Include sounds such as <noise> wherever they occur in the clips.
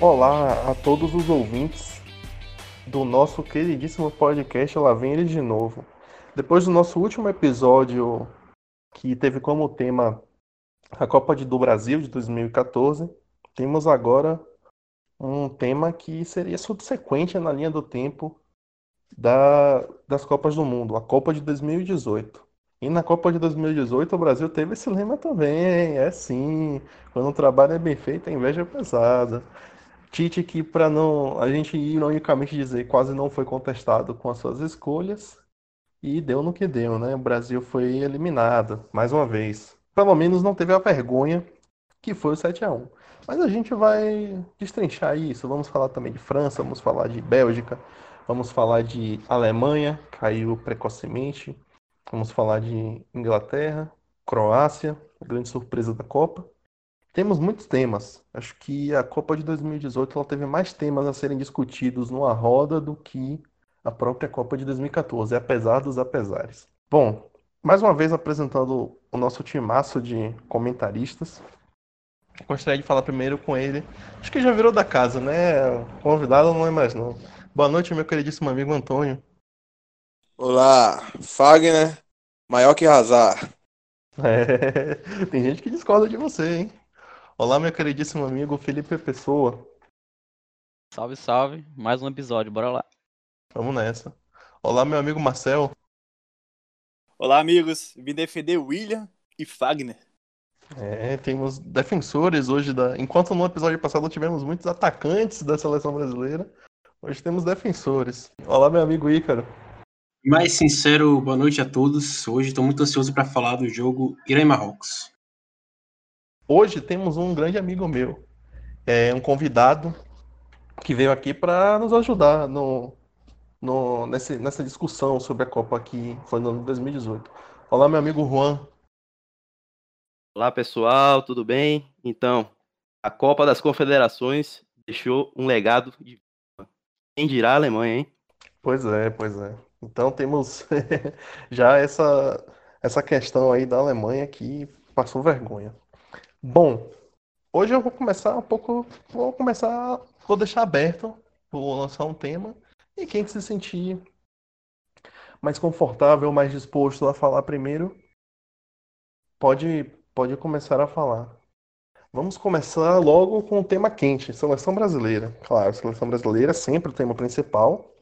Olá a todos os ouvintes do nosso queridíssimo podcast Lá Vem Ele de Novo. Depois do nosso último episódio, que teve como tema a Copa do Brasil de 2014, temos agora um tema que seria subsequente na linha do tempo da, das Copas do Mundo, a Copa de 2018. E na Copa de 2018 o Brasil teve esse lema também, é sim, quando o trabalho é bem feito, a inveja é pesada. Tite que para não a gente ironicamente dizer quase não foi contestado com as suas escolhas e deu no que deu, né? O Brasil foi eliminado mais uma vez. Pelo menos não teve a vergonha que foi o 7 a 1. Mas a gente vai destrinchar isso. Vamos falar também de França, vamos falar de Bélgica, vamos falar de Alemanha, caiu precocemente. Vamos falar de Inglaterra, Croácia, grande surpresa da Copa. Temos muitos temas. Acho que a Copa de 2018 ela teve mais temas a serem discutidos numa roda do que a própria Copa de 2014, apesar dos apesares. Bom, mais uma vez apresentando o nosso timaço de comentaristas. Gostaria de falar primeiro com ele. Acho que já virou da casa, né? Convidado não é mais não. Boa noite, meu queridíssimo amigo Antônio. Olá, Fagner, maior que Hazard. <laughs> É, tem gente que discorda de você, hein? Olá, meu queridíssimo amigo Felipe Pessoa. Salve, salve. Mais um episódio, bora lá. Vamos nessa. Olá, meu amigo Marcel. Olá, amigos. Vim defender William e Fagner. É, temos defensores hoje da. Enquanto no episódio passado tivemos muitos atacantes da seleção brasileira, hoje temos defensores. Olá, meu amigo Ícaro. Mais sincero, boa noite a todos. Hoje estou muito ansioso para falar do jogo Irã e Marrocos. Hoje temos um grande amigo meu, é um convidado que veio aqui para nos ajudar no, no, nesse, nessa discussão sobre a Copa que foi no ano de 2018. Olá, meu amigo Juan. Olá, pessoal, tudo bem? Então, a Copa das Confederações deixou um legado de. Quem dirá a Alemanha, hein? Pois é, pois é. Então temos <laughs> já essa, essa questão aí da Alemanha que passou vergonha. Bom, hoje eu vou começar um pouco. Vou começar. Vou deixar aberto. Vou lançar um tema. E quem se sentir mais confortável, mais disposto a falar primeiro, pode, pode começar a falar. Vamos começar logo com o tema quente, seleção brasileira. Claro, seleção brasileira é sempre o tema principal.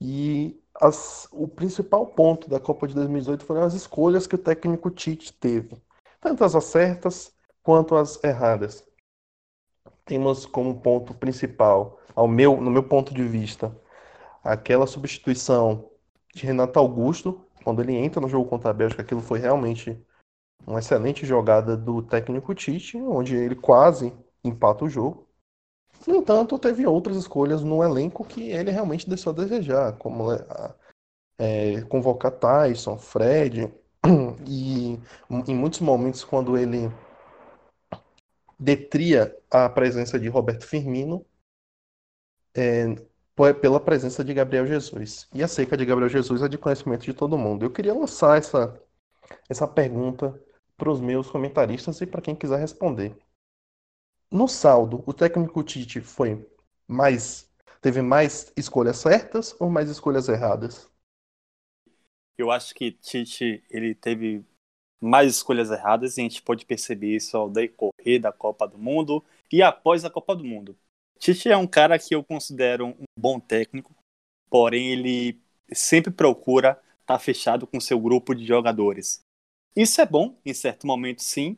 E as, o principal ponto da Copa de 2018 foram as escolhas que o técnico Tite teve. Tanto as certas quanto as erradas. Temos como ponto principal, ao meu, no meu ponto de vista, aquela substituição de Renato Augusto, quando ele entra no jogo contra a Bélgica, aquilo foi realmente uma excelente jogada do técnico Tite, onde ele quase empata o jogo. No entanto, teve outras escolhas no elenco que ele realmente deixou a desejar, como é, convocar Tyson, Fred, <clears throat> e em muitos momentos, quando ele detria a presença de Roberto Firmino é, pela presença de Gabriel Jesus. E a seca de Gabriel Jesus é de conhecimento de todo mundo. Eu queria lançar essa, essa pergunta para os meus comentaristas e para quem quiser responder. No saldo, o técnico Tite foi mais teve mais escolhas certas ou mais escolhas erradas? Eu acho que Tite ele teve mais escolhas erradas e a gente pode perceber isso ao decorrer da Copa do Mundo e após a Copa do Mundo. Tite é um cara que eu considero um bom técnico, porém ele sempre procura estar tá fechado com seu grupo de jogadores. Isso é bom em certo momento, sim,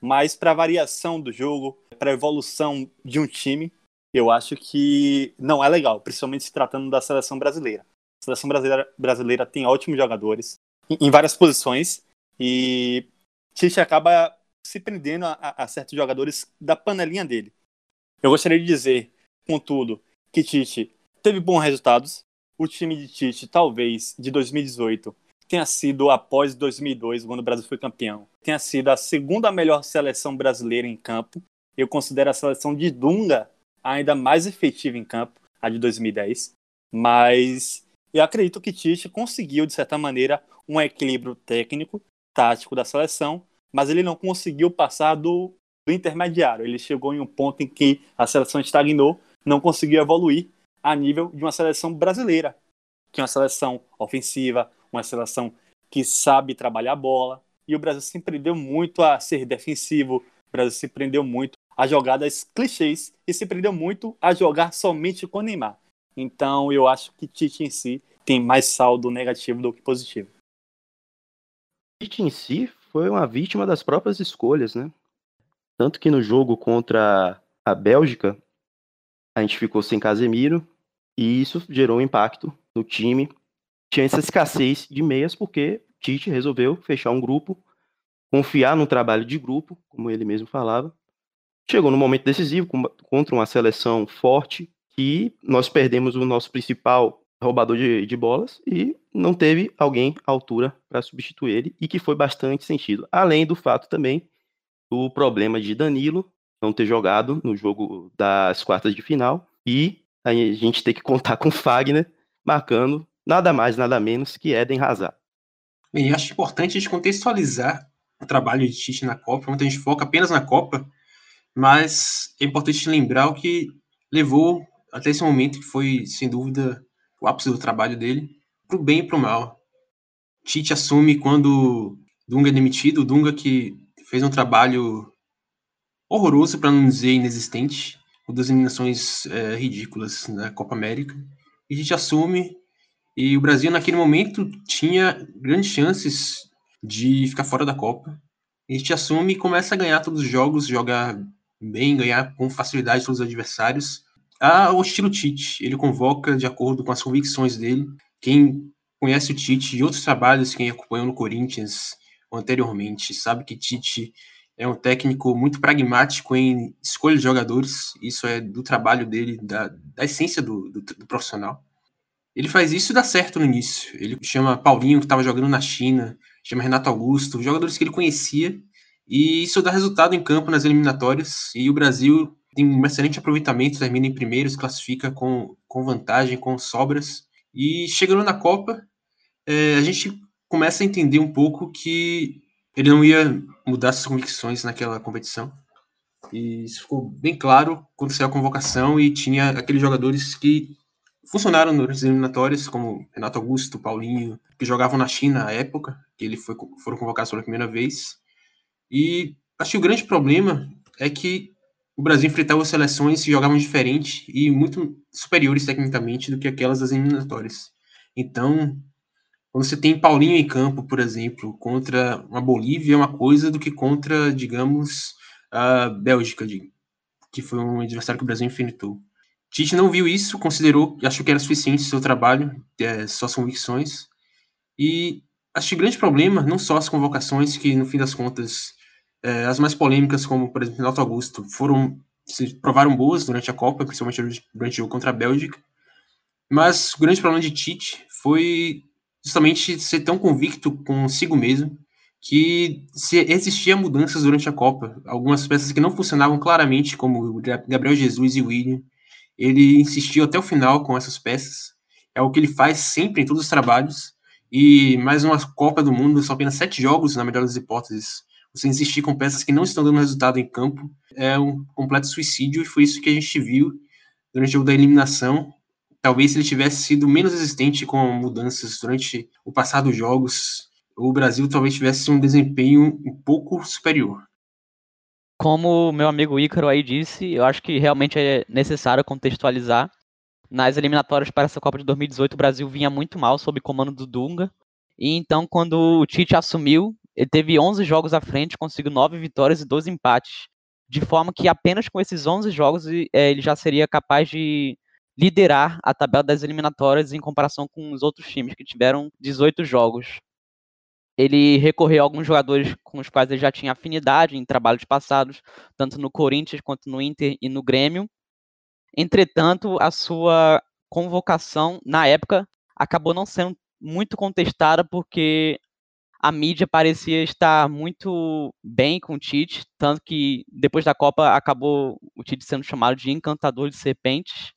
mas para a variação do jogo, para a evolução de um time, eu acho que não é legal, principalmente se tratando da seleção brasileira. A seleção brasileira, brasileira tem ótimos jogadores em, em várias posições e Tite acaba se prendendo a, a, certos jogadores da panelinha dele. Eu gostaria de dizer, contudo, que Tite teve bons resultados. O time de Tite, talvez, de 2018, tenha sido, após 2002, quando o Brasil foi campeão, tenha sido a segunda melhor seleção brasileira em campo. Eu considero a seleção de Dunga ainda mais efetiva em campo, a de 2010. Mas eu acredito que Tite conseguiu, de certa maneira, um equilíbrio técnico tático da seleção, mas ele não conseguiu passar do do intermediário. Ele chegou em um ponto em que a seleção estagnou, não conseguiu evoluir a nível de uma seleção brasileira, que é uma seleção ofensiva, uma seleção que sabe trabalhar a bola. E o Brasil se prendeu muito a ser defensivo, o Brasil se prendeu muito a jogadas clichês e se prendeu muito a jogar somente com Neymar. Então eu acho que Tite em si tem mais saldo negativo do que positivo. Tite em si foi uma vítima das próprias escolhas, né? Tanto que no jogo contra a Bélgica, a gente ficou sem Casemiro e isso gerou um impacto no time. Tinha essa escassez de meias porque Tite resolveu fechar um grupo, confiar no trabalho de grupo, como ele mesmo falava. Chegou no momento decisivo contra uma seleção forte que nós perdemos o nosso principal roubador de, de bolas e não teve alguém à altura para substituir ele e que foi bastante sentido. Além do fato também do problema de Danilo não ter jogado no jogo das quartas de final e a gente ter que contar com Fagner marcando nada mais, nada menos que Eden Hazard. Bem, acho importante a gente contextualizar o trabalho de Tite na Copa, muita gente foca apenas na Copa, mas é importante lembrar o que levou até esse momento, que foi, sem dúvida, o ápice do trabalho dele, para o bem e para o mal. Tite assume quando Dunga é demitido, Dunga que fez um trabalho horroroso, para não dizer inexistente, com duas eliminações é, ridículas na Copa América. E gente assume, e o Brasil naquele momento tinha grandes chances de ficar fora da Copa. E gente assume e começa a ganhar todos os jogos, jogar bem, ganhar com facilidade todos os adversários. Ah, o estilo Tite, ele convoca de acordo com as convicções dele. Quem conhece o Tite de outros trabalhos, quem acompanhou no Corinthians anteriormente, sabe que Tite é um técnico muito pragmático em escolha de jogadores. Isso é do trabalho dele, da, da essência do, do, do profissional. Ele faz isso e dá certo no início. Ele chama Paulinho, que estava jogando na China, chama Renato Augusto, jogadores que ele conhecia, e isso dá resultado em campo nas eliminatórias. E o Brasil tem um excelente aproveitamento, termina em primeiro, se classifica com, com vantagem, com sobras. E chegando na Copa, é, a gente começa a entender um pouco que ele não ia mudar suas convicções naquela competição. E isso ficou bem claro quando saiu a convocação e tinha aqueles jogadores que funcionaram nas eliminatórias, como Renato Augusto, Paulinho, que jogavam na China à época, que ele foi, foram convocados pela primeira vez. E acho que o grande problema é que o Brasil enfrentava seleções que jogavam diferente e muito superiores tecnicamente do que aquelas das eliminatórias. Então, quando você tem Paulinho em campo, por exemplo, contra uma Bolívia é uma coisa do que contra, digamos, a Bélgica, que foi um adversário que o Brasil enfrentou. Tite não viu isso, considerou, achou que era suficiente seu trabalho, é, suas convicções, e acho que o grande problema, não só as convocações, que no fim das contas é, as mais polêmicas, como por exemplo Renato Augusto, foram se provaram boas durante a Copa, principalmente durante o jogo contra a Bélgica. Mas o grande problema de Tite foi justamente ser tão convicto consigo mesmo que se existia mudanças durante a Copa, algumas peças que não funcionavam claramente, como Gabriel Jesus e William, ele insistiu até o final com essas peças. É o que ele faz sempre em todos os trabalhos. E mais uma Copa do Mundo, são apenas sete jogos, na melhor das hipóteses, você insistir com peças que não estão dando resultado em campo é um completo suicídio e foi isso que a gente viu durante o jogo da eliminação. Talvez se ele tivesse sido menos resistente com mudanças durante o passado dos jogos, o Brasil talvez tivesse um desempenho um pouco superior. Como meu amigo Ícaro aí disse, eu acho que realmente é necessário contextualizar. Nas eliminatórias para essa Copa de 2018, o Brasil vinha muito mal sob comando do Dunga. E então, quando o Tite assumiu, ele teve 11 jogos à frente, conseguiu 9 vitórias e 12 empates, de forma que apenas com esses 11 jogos é, ele já seria capaz de liderar a tabela das eliminatórias em comparação com os outros times que tiveram 18 jogos. Ele recorreu a alguns jogadores com os quais ele já tinha afinidade em trabalhos passados, tanto no Corinthians quanto no Inter e no Grêmio. Entretanto, a sua convocação na época acabou não sendo muito contestada porque a mídia parecia estar muito bem com o Tite, tanto que depois da Copa acabou o Tite sendo chamado de encantador de serpentes.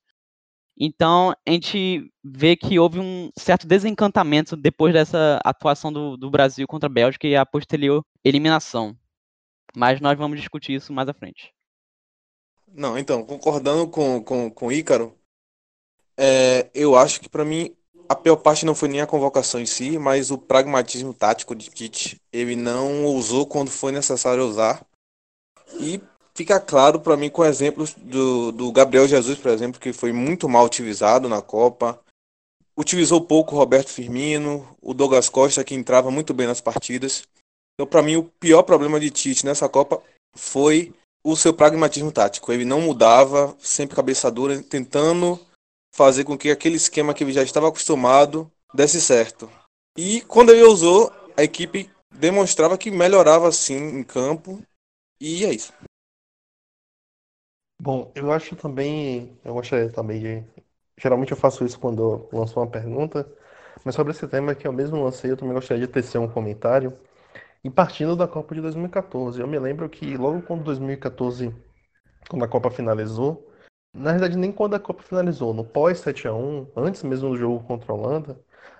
Então a gente vê que houve um certo desencantamento depois dessa atuação do, do Brasil contra a Bélgica e a posterior eliminação. Mas nós vamos discutir isso mais à frente. Não, então, concordando com, com, com o Ícaro, é, eu acho que para mim a pior parte não foi nem a convocação em si, mas o pragmatismo tático de Tite. Ele não usou quando foi necessário usar. E fica claro para mim com exemplos do, do Gabriel Jesus, por exemplo, que foi muito mal utilizado na Copa. Utilizou pouco o Roberto Firmino, o Douglas Costa, que entrava muito bem nas partidas. Então, para mim, o pior problema de Tite nessa Copa foi o seu pragmatismo tático. Ele não mudava, sempre cabeça dura, tentando fazer com que aquele esquema que ele já estava acostumado desse certo. E quando ele usou, a equipe demonstrava que melhorava sim em campo. E é isso. Bom, eu acho também, eu gostaria também de, geralmente eu faço isso quando eu lanço uma pergunta, mas sobre esse tema que eu mesmo lancei, eu também gostaria de tecer um comentário. E partindo da Copa de 2014, eu me lembro que logo quando 2014, quando a Copa finalizou, na verdade, nem quando a Copa finalizou, no pós 7 a 1 antes mesmo do jogo contra a Holanda,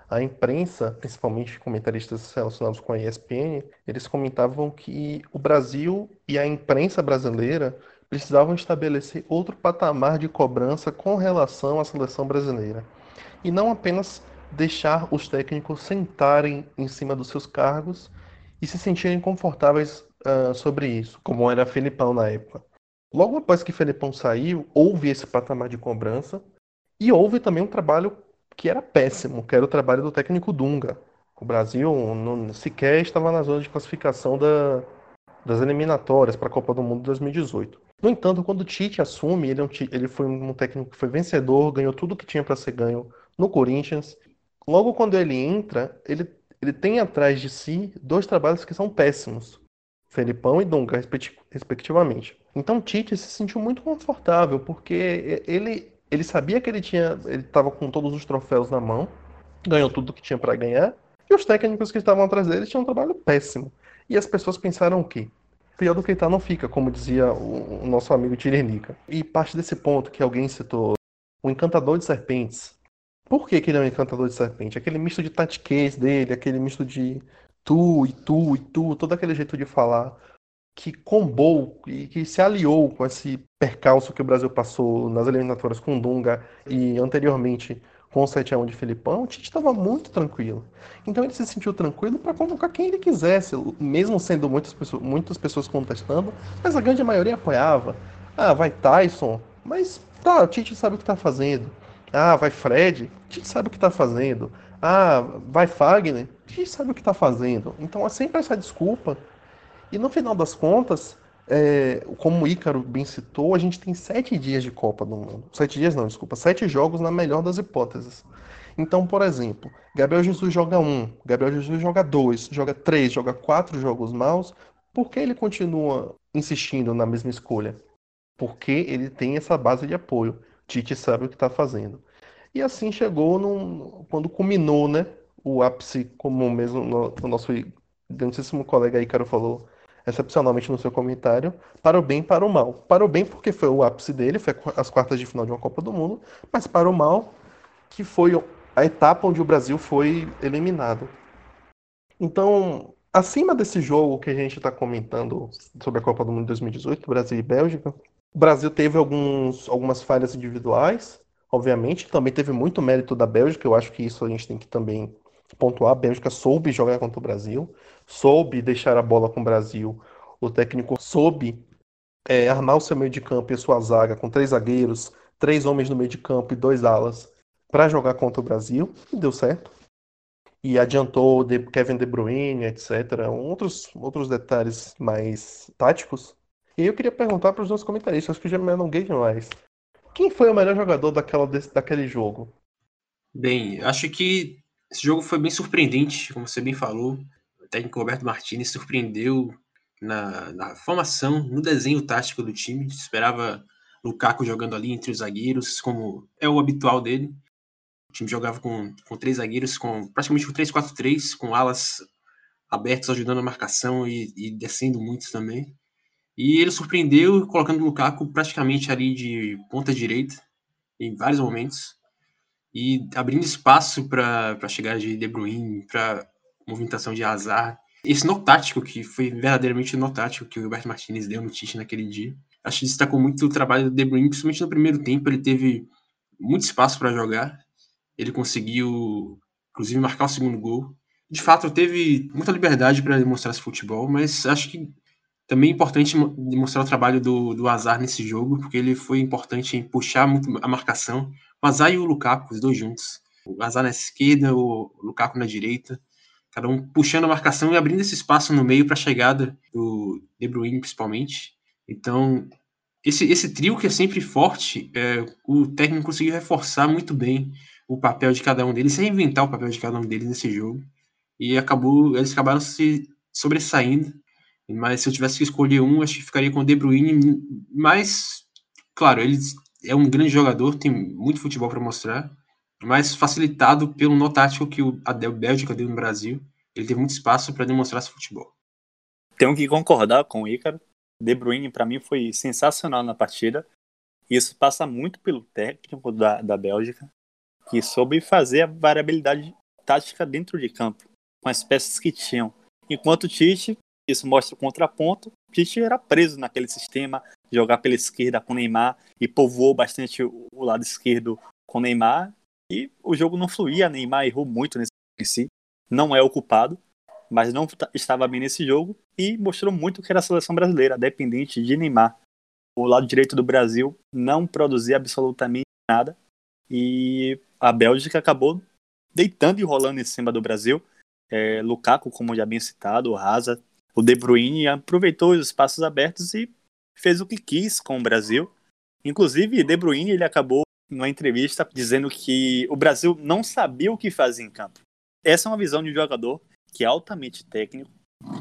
a imprensa, principalmente comentaristas relacionados com a ESPN, eles comentavam que o Brasil e a imprensa brasileira precisavam estabelecer outro patamar de cobrança com relação à seleção brasileira. E não apenas deixar os técnicos sentarem em cima dos seus cargos e se sentirem confortáveis uh, sobre isso, como era Felipão na época. Logo após que Felipão saiu, houve esse patamar de cobrança e houve também um trabalho que era péssimo, que era o trabalho do técnico Dunga. O Brasil não, sequer estava na zona de classificação da, das eliminatórias para a Copa do Mundo de 2018. No entanto, quando o Tite assume, ele, é ele foi um técnico que foi vencedor, ganhou tudo que tinha para ser ganho no Corinthians. Logo quando ele entra, ele, ele tem atrás de si dois trabalhos que são péssimos. Felipão e Dunga, respectivamente. Então Tite se sentiu muito confortável, porque ele, ele sabia que ele tinha, ele estava com todos os troféus na mão, ganhou tudo que tinha para ganhar, e os técnicos que estavam atrás dele tinham um trabalho péssimo. E as pessoas pensaram o quê? Pior do que está não fica, como dizia o, o nosso amigo Tiririca. E parte desse ponto que alguém citou, o encantador de serpentes. Por que, que ele é um encantador de serpente? Aquele misto de tatiquez dele, aquele misto de tu e tu e tu, todo aquele jeito de falar que combou e que se aliou com esse percalço que o Brasil passou nas eliminatórias com Dunga e anteriormente com o 7x1 de Filipão, o Tite estava muito tranquilo. Então ele se sentiu tranquilo para convocar quem ele quisesse, mesmo sendo muitas pessoas, muitas pessoas contestando, mas a grande maioria apoiava. Ah, vai Tyson, mas tá, o Tite sabe o que está fazendo. Ah, vai Fred, o Tite sabe o que está fazendo. Ah, vai Fagner, o Tite sabe o que está fazendo. Então é sempre essa desculpa e no final das contas, é, como o Ícaro bem citou, a gente tem sete dias de Copa do Mundo. Sete dias não, desculpa, sete jogos na melhor das hipóteses. Então, por exemplo, Gabriel Jesus joga um, Gabriel Jesus joga dois, joga três, joga quatro jogos maus. Por que ele continua insistindo na mesma escolha? Porque ele tem essa base de apoio. Tite sabe o que está fazendo. E assim chegou num, quando culminou, né? O ápice, como mesmo o nosso grandíssimo colega Ícaro falou, excepcionalmente no seu comentário, para o bem e para o mal. Para o bem, porque foi o ápice dele, foi as quartas de final de uma Copa do Mundo, mas para o mal, que foi a etapa onde o Brasil foi eliminado. Então, acima desse jogo que a gente está comentando sobre a Copa do Mundo de 2018, Brasil e Bélgica, o Brasil teve alguns, algumas falhas individuais, obviamente, também teve muito mérito da Bélgica, eu acho que isso a gente tem que também pontuar. A Bélgica soube jogar contra o Brasil, soube deixar a bola com o Brasil. O técnico soube é, armar o seu meio de campo e a sua zaga com três zagueiros, três homens no meio de campo e dois alas para jogar contra o Brasil. E deu certo. E adiantou de Kevin De Bruyne, etc. Outros, outros detalhes mais táticos. E eu queria perguntar para os nossos comentaristas, que já me alonguei demais. Quem foi o melhor jogador daquela, daquele jogo? Bem, acho que esse jogo foi bem surpreendente, como você bem falou. O técnico Roberto Martinez surpreendeu na, na formação, no desenho tático do time. Esperava Lukaku jogando ali entre os zagueiros, como é o habitual dele. O time jogava com, com três zagueiros, com praticamente com 3-4-3, com alas abertas ajudando a marcação e, e descendo muitos também. E ele surpreendeu colocando o Lukaku praticamente ali de ponta direita em vários momentos e abrindo espaço para a chegada de De Bruyne, para movimentação de azar. esse nó tático, que foi verdadeiramente nó tático que o Roberto Martinez deu no Tite naquele dia. Acho que destacou muito o trabalho do De Bruyne, principalmente no primeiro tempo, ele teve muito espaço para jogar. Ele conseguiu, inclusive, marcar o segundo gol. De fato, teve muita liberdade para demonstrar esse futebol, mas acho que também é importante demonstrar o trabalho do, do Azar nesse jogo, porque ele foi importante em puxar muito a marcação. O Azar e o Lukaku, os dois juntos. O Azar na esquerda, o Lukaku na direita. Cada um puxando a marcação e abrindo esse espaço no meio para a chegada do De Bruyne, principalmente. Então, esse, esse trio que é sempre forte, é, o técnico conseguiu reforçar muito bem o papel de cada um deles, reinventar o papel de cada um deles nesse jogo. E acabou, eles acabaram se sobressaindo mas se eu tivesse que escolher um, acho que ficaria com o De Bruyne. Mas, claro, ele é um grande jogador, tem muito futebol para mostrar, mas facilitado pelo nó tático que a Bélgica deu no Brasil. Ele teve muito espaço para demonstrar esse futebol. Tenho que concordar com o Ícaro. De Bruyne, para mim, foi sensacional na partida. Isso passa muito pelo técnico da, da Bélgica, que soube fazer a variabilidade tática dentro de campo, com as peças que tinham. Enquanto o Tite isso mostra o contraponto. Tite era preso naquele sistema, jogar pela esquerda com Neymar e povoou bastante o lado esquerdo com Neymar. E o jogo não fluía, Neymar errou muito nesse em si. Não é o culpado, mas não estava bem nesse jogo e mostrou muito que era a seleção brasileira, dependente de Neymar. O lado direito do Brasil não produzia absolutamente nada e a Bélgica acabou deitando e rolando em cima do Brasil. É, Lukaku, como já bem citado, o Hazard, o De Bruyne aproveitou os espaços abertos e fez o que quis com o Brasil. Inclusive, De Bruyne ele acabou numa entrevista dizendo que o Brasil não sabia o que fazer em campo. Essa é uma visão de um jogador que é altamente técnico,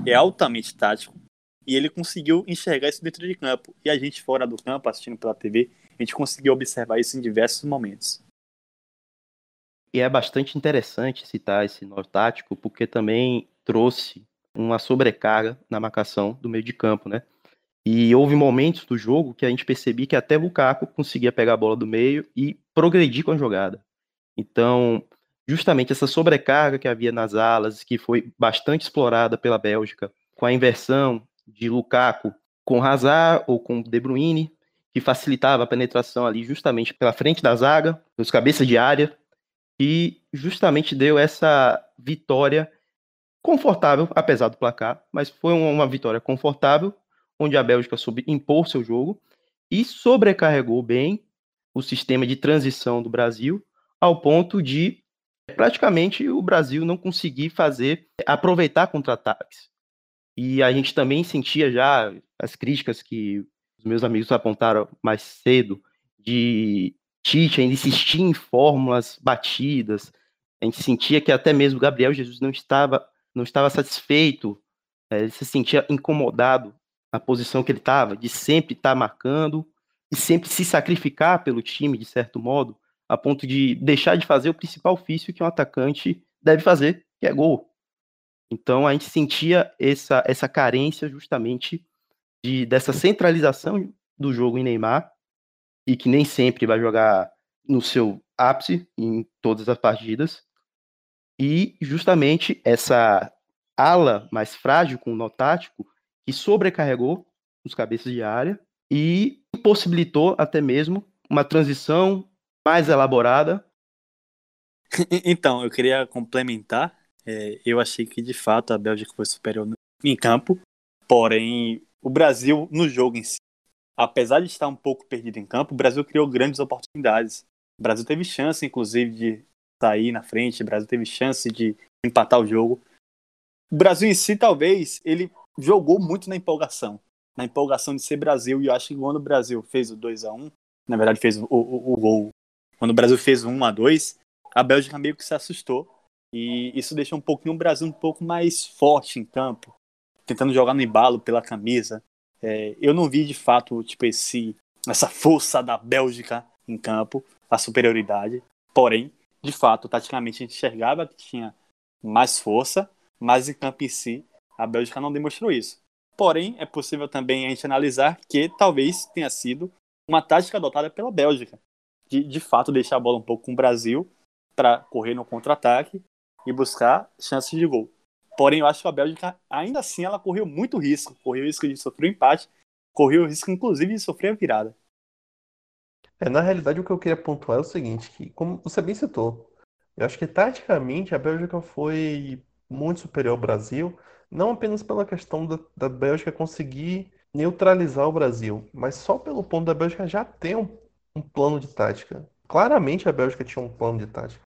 é altamente tático, e ele conseguiu enxergar isso dentro de campo. E a gente fora do campo, assistindo pela TV, a gente conseguiu observar isso em diversos momentos. E é bastante interessante citar esse nó tático, porque também trouxe uma sobrecarga na marcação do meio de campo, né? E houve momentos do jogo que a gente percebia que até Lukaku conseguia pegar a bola do meio e progredir com a jogada. Então, justamente essa sobrecarga que havia nas alas, que foi bastante explorada pela Bélgica, com a inversão de Lukaku com Hazard ou com De Bruyne, que facilitava a penetração ali justamente pela frente da zaga, nos cabeças de área, e justamente deu essa vitória confortável, apesar do placar, mas foi uma vitória confortável, onde a Bélgica soube impor seu jogo e sobrecarregou bem o sistema de transição do Brasil, ao ponto de praticamente o Brasil não conseguir fazer, aproveitar contra-ataques. E a gente também sentia já as críticas que os meus amigos apontaram mais cedo, de Tite ainda insistir em fórmulas batidas. A gente sentia que até mesmo Gabriel Jesus não estava não estava satisfeito, é, ele se sentia incomodado na posição que ele estava, de sempre estar tá marcando e sempre se sacrificar pelo time, de certo modo, a ponto de deixar de fazer o principal ofício que um atacante deve fazer, que é gol. Então a gente sentia essa, essa carência justamente de, dessa centralização do jogo em Neymar, e que nem sempre vai jogar no seu ápice em todas as partidas, e justamente essa ala mais frágil com o nó tático que sobrecarregou os cabeças de área e impossibilitou até mesmo uma transição mais elaborada. Então, eu queria complementar. É, eu achei que de fato a Bélgica foi superior em campo, porém o Brasil no jogo em si, apesar de estar um pouco perdido em campo, o Brasil criou grandes oportunidades. O Brasil teve chance, inclusive, de sair na frente, o Brasil teve chance de empatar o jogo. O Brasil em si, talvez, ele jogou muito na empolgação. Na empolgação de ser Brasil. E eu acho que quando o Brasil fez o 2 a 1 na verdade fez o, o, o gol. Quando o Brasil fez o 1 a 2 a Bélgica meio que se assustou. E isso deixou um pouquinho o Brasil um pouco mais forte em campo. Tentando jogar no embalo pela camisa. É, eu não vi de fato tipo esse, essa força da Bélgica em campo, a superioridade. Porém, de fato, taticamente a gente enxergava que tinha mais força, mas em campo em si, a Bélgica não demonstrou isso. Porém, é possível também a gente analisar que talvez tenha sido uma tática adotada pela Bélgica, de de fato deixar a bola um pouco com o Brasil para correr no contra-ataque e buscar chances de gol. Porém, eu acho que a Bélgica, ainda assim, ela correu muito risco. Correu o risco de sofrer um empate, correu o risco, inclusive, de sofrer a virada. É, na realidade, o que eu queria pontuar é o seguinte, que, como você bem citou, eu acho que taticamente a Bélgica foi muito superior ao Brasil, não apenas pela questão da, da Bélgica conseguir neutralizar o Brasil, mas só pelo ponto da Bélgica já ter um, um plano de tática. Claramente a Bélgica tinha um plano de tática.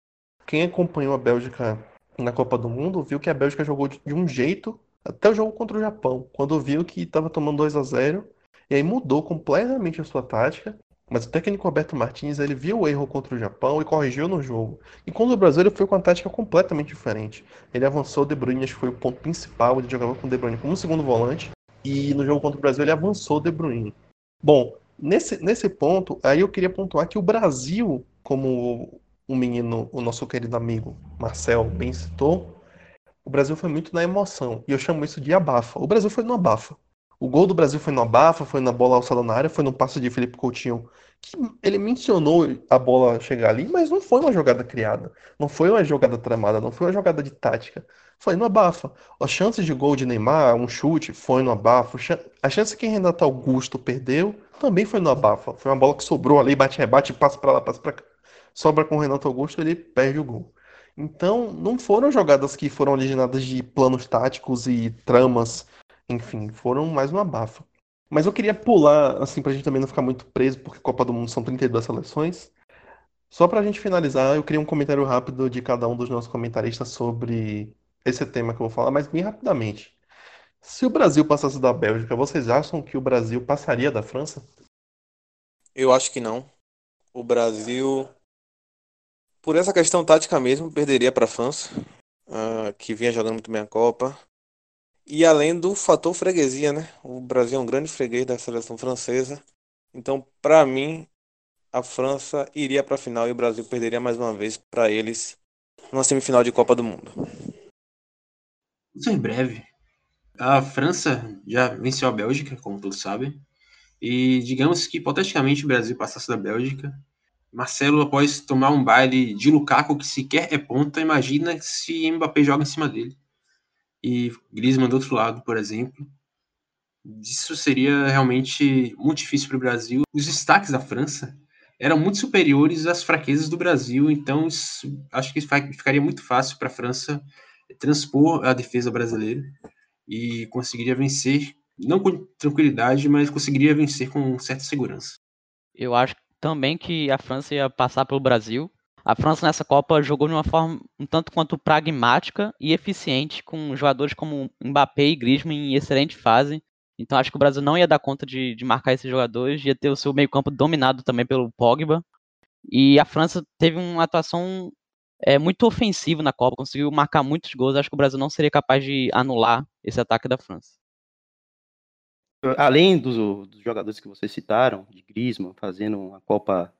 Quem acompanhou a Bélgica na Copa do Mundo viu que a Bélgica jogou de, de um jeito até o jogo contra o Japão, quando viu que estava tomando 2 a 0 e aí mudou completamente a sua tática. Mas o técnico Roberto Martins ele viu o erro contra o Japão e corrigiu no jogo. E quando o Brasil ele foi com uma tática completamente diferente. Ele avançou o De Bruyne, acho que foi o ponto principal. Ele jogava com o De Bruyne como segundo volante. E no jogo contra o Brasil ele avançou o De Bruyne. Bom, nesse, nesse ponto, aí eu queria pontuar que o Brasil, como o menino, o nosso querido amigo Marcel bem citou, o Brasil foi muito na emoção. E eu chamo isso de abafa. O Brasil foi no abafa. O gol do Brasil foi no abafa, foi na bola alçada na área, foi no passe de Felipe Coutinho, que ele mencionou a bola chegar ali, mas não foi uma jogada criada, não foi uma jogada tramada, não foi uma jogada de tática. Foi no abafa. As chances de gol de Neymar, um chute, foi no abafa. A chance que Renato Augusto perdeu também foi no abafa. Foi uma bola que sobrou ali, bate, rebate, passa para lá, passa para cá. Sobra com o Renato Augusto, ele perde o gol. Então, não foram jogadas que foram originadas de planos táticos e tramas enfim, foram mais uma bafa. Mas eu queria pular, assim, pra gente também não ficar muito preso, porque Copa do Mundo são 32 seleções. Só pra gente finalizar, eu queria um comentário rápido de cada um dos nossos comentaristas sobre esse tema que eu vou falar, mas bem rapidamente. Se o Brasil passasse da Bélgica, vocês acham que o Brasil passaria da França? Eu acho que não. O Brasil, por essa questão tática mesmo, perderia para a França, uh, que vinha jogando muito bem a Copa. E além do fator freguesia, né? O Brasil é um grande freguês da seleção francesa. Então, para mim, a França iria para a final e o Brasil perderia mais uma vez para eles numa semifinal de Copa do Mundo. Vou ser breve. A França já venceu a Bélgica, como todos sabem. E digamos que hipoteticamente o Brasil passasse da Bélgica. Marcelo, após tomar um baile de Lukaku, que sequer é ponta, imagina se Mbappé joga em cima dele e Griezmann do outro lado, por exemplo. Isso seria realmente muito difícil para o Brasil. Os destaques da França eram muito superiores às fraquezas do Brasil, então isso, acho que ficaria muito fácil para a França transpor a defesa brasileira e conseguiria vencer, não com tranquilidade, mas conseguiria vencer com certa segurança. Eu acho também que a França ia passar pelo Brasil, a França nessa Copa jogou de uma forma um tanto quanto pragmática e eficiente, com jogadores como Mbappé e Griezmann em excelente fase. Então acho que o Brasil não ia dar conta de, de marcar esses jogadores, ia ter o seu meio-campo dominado também pelo Pogba. E a França teve uma atuação é, muito ofensiva na Copa, conseguiu marcar muitos gols. Acho que o Brasil não seria capaz de anular esse ataque da França. Além dos, dos jogadores que vocês citaram, de Griezmann fazendo uma Copa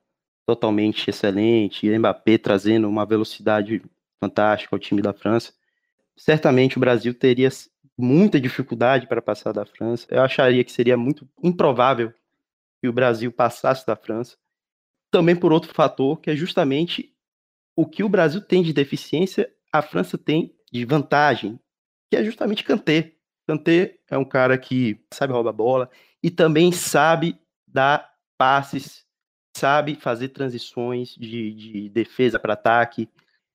totalmente excelente, Mbappé trazendo uma velocidade fantástica ao time da França, certamente o Brasil teria muita dificuldade para passar da França. Eu acharia que seria muito improvável que o Brasil passasse da França. Também por outro fator, que é justamente o que o Brasil tem de deficiência, a França tem de vantagem, que é justamente Kanté. Kanté é um cara que sabe roubar bola e também sabe dar passes sabe fazer transições de, de defesa para ataque,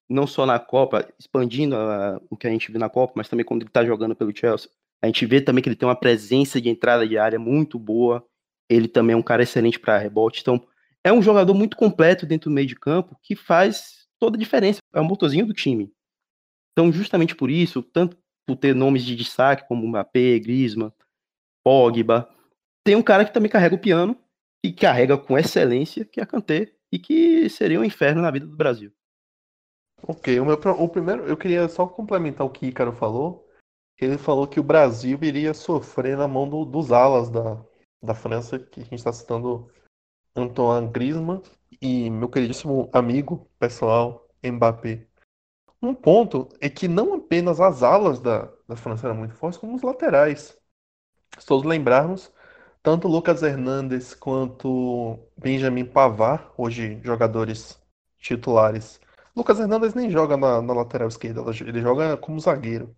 não só na Copa, expandindo a, o que a gente viu na Copa, mas também quando ele está jogando pelo Chelsea. A gente vê também que ele tem uma presença de entrada de área muito boa. Ele também é um cara excelente para rebote. Então, é um jogador muito completo dentro do meio de campo que faz toda a diferença. É o motorzinho do time. Então, justamente por isso, tanto por ter nomes de destaque como Mbappé, Griezmann, Pogba, tem um cara que também carrega o piano e carrega com excelência, que a Kanté, e que seria um inferno na vida do Brasil. Ok, o, meu, o primeiro, eu queria só complementar o que Ícaro falou. Ele falou que o Brasil iria sofrer na mão do, dos alas da, da França, que a gente está citando Antoine Griezmann e meu queridíssimo amigo pessoal Mbappé. Um ponto é que não apenas as alas da, da França eram muito fortes, como os laterais. Se todos lembrarmos, tanto Lucas Hernandes quanto Benjamin Pavar, hoje jogadores titulares. Lucas Hernandes nem joga na, na lateral esquerda, ele joga como zagueiro.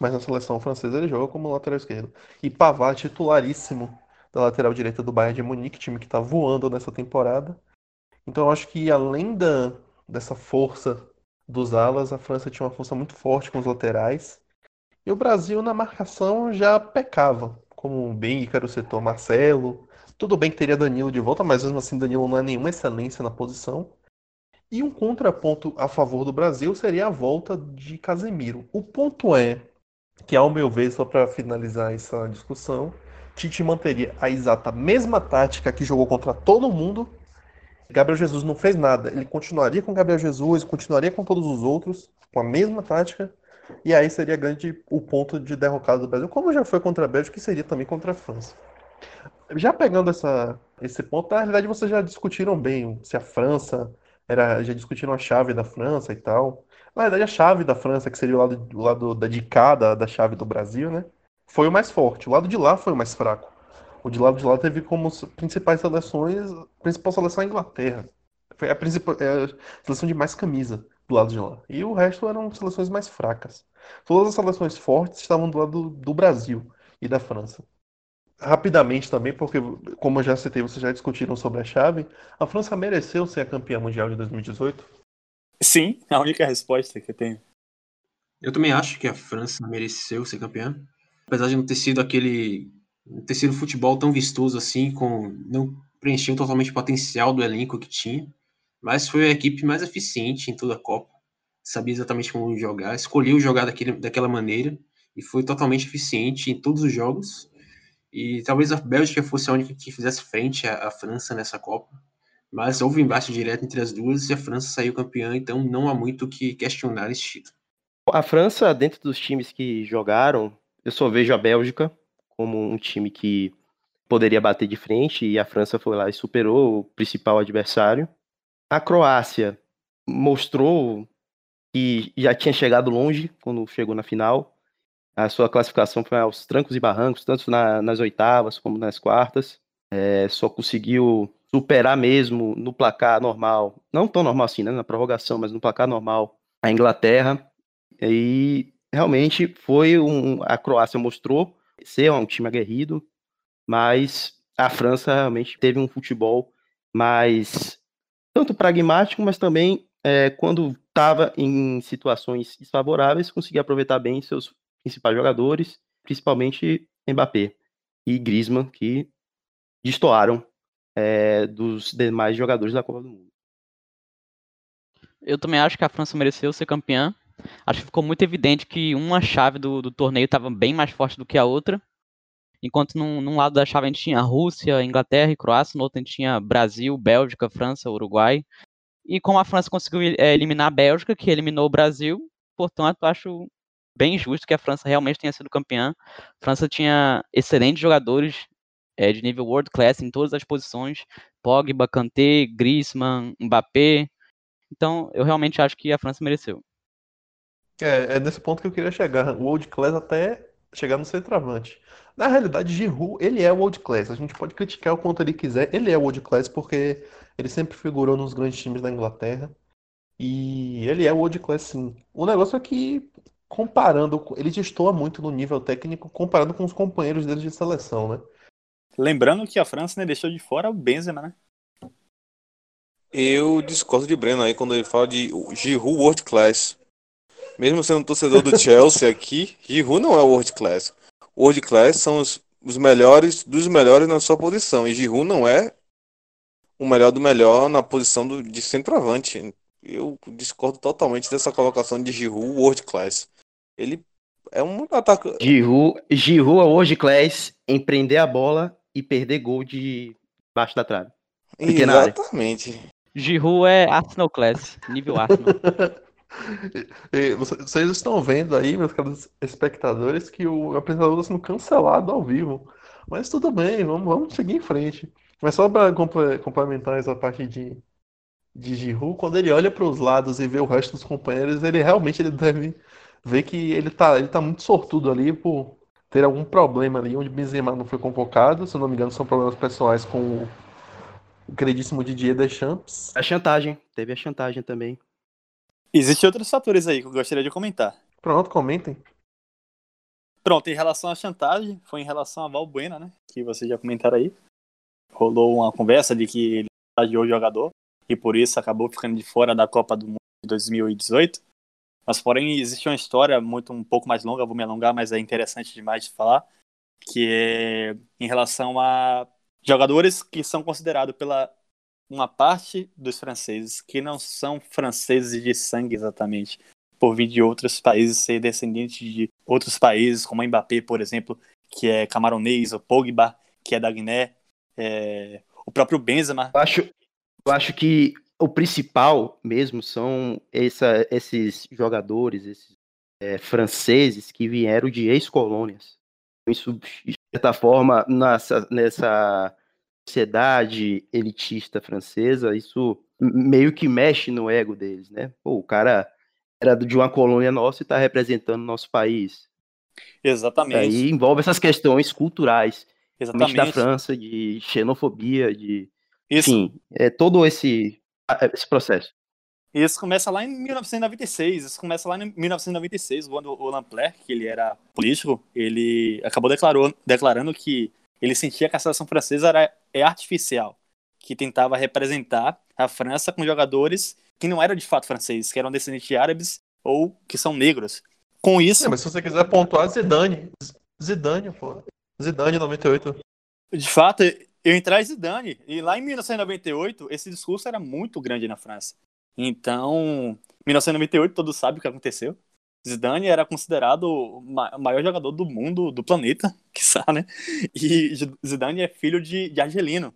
mas na seleção francesa ele joga como lateral esquerdo. E Pavard titularíssimo da lateral direita do Bayern de Munique, time que está voando nessa temporada. Então eu acho que além da, dessa força dos alas, a França tinha uma força muito forte com os laterais. E o Brasil na marcação já pecava, como bem Ícaro setor Marcelo. Tudo bem que teria Danilo de volta, mas mesmo assim Danilo não é nenhuma excelência na posição. E um contraponto a favor do Brasil seria a volta de Casemiro. O ponto é que, ao meu ver, só para finalizar essa discussão, Tite manteria a exata mesma tática que jogou contra todo mundo. Gabriel Jesus não fez nada. Ele continuaria com Gabriel Jesus, continuaria com todos os outros, com a mesma tática. E aí seria grande o ponto de derrocada do Brasil, como já foi contra a Bélgica, que seria também contra a França. Já pegando essa, esse ponto, na realidade vocês já discutiram bem se a França era, já discutiram a chave da França e tal. Na verdade, a chave da França, que seria o lado, o lado da de cá da, da chave do Brasil, né? Foi o mais forte. O lado de lá foi o mais fraco. O de lado de lá teve como principais seleções, a principal seleção a Inglaterra. Foi a, principal, é a seleção de mais camisa do lado de lá. E o resto eram seleções mais fracas. Todas as seleções fortes estavam do lado do Brasil e da França rapidamente também, porque, como eu já citei, vocês já discutiram sobre a chave, a França mereceu ser a campeã mundial de 2018? Sim, a única resposta que eu tenho. Eu também acho que a França mereceu ser campeã. Apesar de não ter sido aquele. não ter sido futebol tão vistoso assim, com não preencheu totalmente o potencial do elenco que tinha. Mas foi a equipe mais eficiente em toda a Copa. Sabia exatamente como jogar, escolheu jogar daquele, daquela maneira e foi totalmente eficiente em todos os jogos e talvez a Bélgica fosse a única que fizesse frente à, à França nessa Copa. Mas houve embate direto entre as duas e a França saiu campeã, então não há muito o que questionar esse título. A França, dentro dos times que jogaram, eu só vejo a Bélgica como um time que poderia bater de frente e a França foi lá e superou o principal adversário. A Croácia mostrou que já tinha chegado longe quando chegou na final, a sua classificação foi aos trancos e barrancos, tanto na, nas oitavas como nas quartas. É, só conseguiu superar mesmo no placar normal, não tão normal assim, né, na prorrogação, mas no placar normal, a Inglaterra. E realmente foi um. A Croácia mostrou ser um time aguerrido, mas a França realmente teve um futebol mais tanto pragmático, mas também é, quando estava em situações desfavoráveis, conseguia aproveitar bem seus principais jogadores, principalmente Mbappé e Griezmann, que destoaram é, dos demais jogadores da Copa do Mundo. Eu também acho que a França mereceu ser campeã. Acho que ficou muito evidente que uma chave do, do torneio estava bem mais forte do que a outra. Enquanto num, num, lado da chave a gente tinha Rússia, Inglaterra e Croácia, no outro a gente tinha Brasil, Bélgica, França, Uruguai. E como a França conseguiu é, eliminar a Bélgica, que eliminou o Brasil, portanto, acho bem justo que a França realmente tenha sido campeã. A França tinha excelentes jogadores é, de nível world class em todas as posições: Pogba, Kanté, Griezmann, Mbappé. Então, eu realmente acho que a França mereceu. É, é nesse ponto que eu queria chegar. O world class até chegar no centroavante. Na realidade, Giroud, ele é o world class. A gente pode criticar o quanto ele quiser. Ele é o world class porque ele sempre figurou nos grandes times da Inglaterra. E ele é o world class, sim. O negócio é que comparando, ele destoa muito no nível técnico comparado com os companheiros dele de seleção, né? Lembrando que a França né, deixou de fora o Benzema, né? Eu discordo de Breno aí quando ele fala de Giroud World Class. Mesmo sendo torcedor do <laughs> Chelsea aqui, Giroud não é o World Class. World Class são os, os melhores dos melhores na sua posição. E Giroud não é o melhor do melhor na posição do, de centroavante. Eu discordo totalmente dessa colocação de Giroud World Class. Ele é um ataque. Giroud, Giroud é hoje class em prender a bola e perder gol de baixo da trave. Exatamente. Giroud é Arsenal class, nível Arsenal. <laughs> Vocês estão vendo aí, meus caros espectadores, que o apresentador está sendo cancelado ao vivo. Mas tudo bem, vamos, vamos seguir em frente. Mas só para complementar essa parte de, de Giroud, quando ele olha para os lados e vê o resto dos companheiros, ele realmente ele deve vê que ele tá, ele tá muito sortudo ali por ter algum problema ali onde Benzema não foi convocado. Se não me engano, são problemas pessoais com o queridíssimo Didier Deschamps. A chantagem, teve a chantagem também. Existem outros fatores aí que eu gostaria de comentar. Pronto, comentem. Pronto, em relação à chantagem, foi em relação a Valbuena, né? Que vocês já comentaram aí. Rolou uma conversa de que ele chantageou o jogador e por isso acabou ficando de fora da Copa do Mundo de 2018. Mas, porém, existe uma história muito um pouco mais longa, vou me alongar, mas é interessante demais de falar, que é em relação a jogadores que são considerados pela uma parte dos franceses que não são franceses de sangue exatamente, por vir de outros países, ser descendente de outros países, como Mbappé, por exemplo, que é camaronês, o Pogba, que é da Guiné, é... o próprio Benzema. Eu acho, eu acho que o principal mesmo são essa, esses jogadores, esses é, franceses que vieram de ex-colônias. Isso, de certa forma, nessa, nessa sociedade elitista francesa, isso meio que mexe no ego deles, né? Pô, o cara era de uma colônia nossa e está representando nosso país. Exatamente. Aí envolve essas questões culturais, Exatamente. da França, de xenofobia, de Isso. enfim, é todo esse esse processo. Isso começa lá em 1996. Isso começa lá em 1996, quando o Lamplaire, que ele era político, ele acabou declarou, declarando que ele sentia que a seleção francesa era é artificial, que tentava representar a França com jogadores que não eram de fato franceses, que eram descendentes de árabes ou que são negros. Com isso. É, mas se você quiser pontuar, Zidane. Zidane, pô. Zidane 98. De fato, eu entrei Zidane. E lá em 1998, esse discurso era muito grande na França. Então, 1998, todos sabem o que aconteceu. Zidane era considerado o maior jogador do mundo, do planeta, <laughs> que né? E Zidane é filho de, de argelino.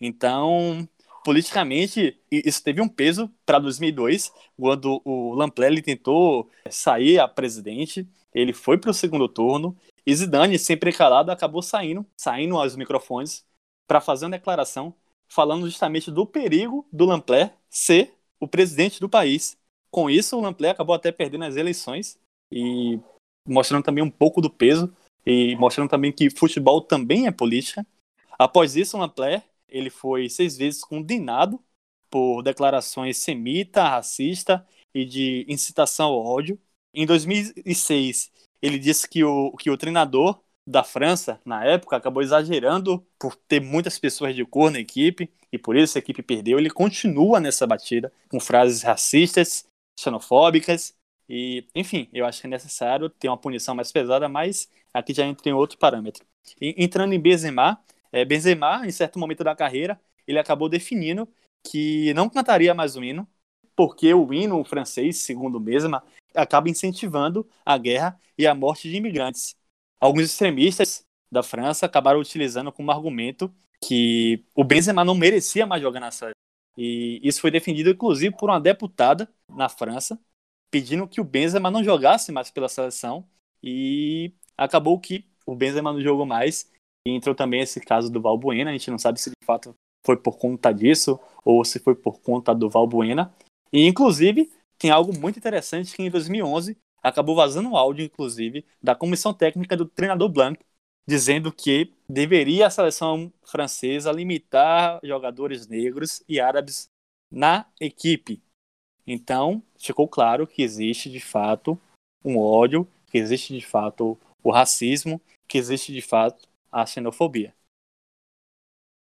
Então, politicamente, isso teve um peso para 2002, quando o Lamplelli tentou sair a presidente, ele foi para o segundo turno, e Zidane, sempre calado, acabou saindo, saindo aos microfones, para fazer uma declaração falando justamente do perigo do Lamplé ser o presidente do país. Com isso, o Lamplé acabou até perdendo as eleições e mostrando também um pouco do peso e mostrando também que futebol também é política. Após isso, o Lamplé ele foi seis vezes condenado por declarações semita, racista e de incitação ao ódio. Em 2006, ele disse que o, que o treinador da França, na época, acabou exagerando por ter muitas pessoas de cor na equipe e por isso a equipe perdeu. Ele continua nessa batida com frases racistas, xenofóbicas e, enfim, eu acho que é necessário ter uma punição mais pesada, mas aqui já entra em outro parâmetro. E, entrando em Benzema, é, Benzema, em certo momento da carreira, ele acabou definindo que não cantaria mais o hino, porque o hino francês, segundo Benzema, acaba incentivando a guerra e a morte de imigrantes alguns extremistas da França acabaram utilizando como argumento que o Benzema não merecia mais jogar na. E isso foi defendido, inclusive, por uma deputada na França, pedindo que o Benzema não jogasse mais pela seleção. E acabou que o Benzema não jogou mais. E entrou também esse caso do Valbuena. A gente não sabe se de fato foi por conta disso ou se foi por conta do Valbuena. E, inclusive, tem algo muito interessante que em 2011 acabou vazando áudio, inclusive, da comissão técnica do treinador Blanc, dizendo que deveria a seleção francesa limitar jogadores negros e árabes na equipe. Então, ficou claro que existe de fato um ódio, que existe de fato o racismo, que existe de fato a xenofobia.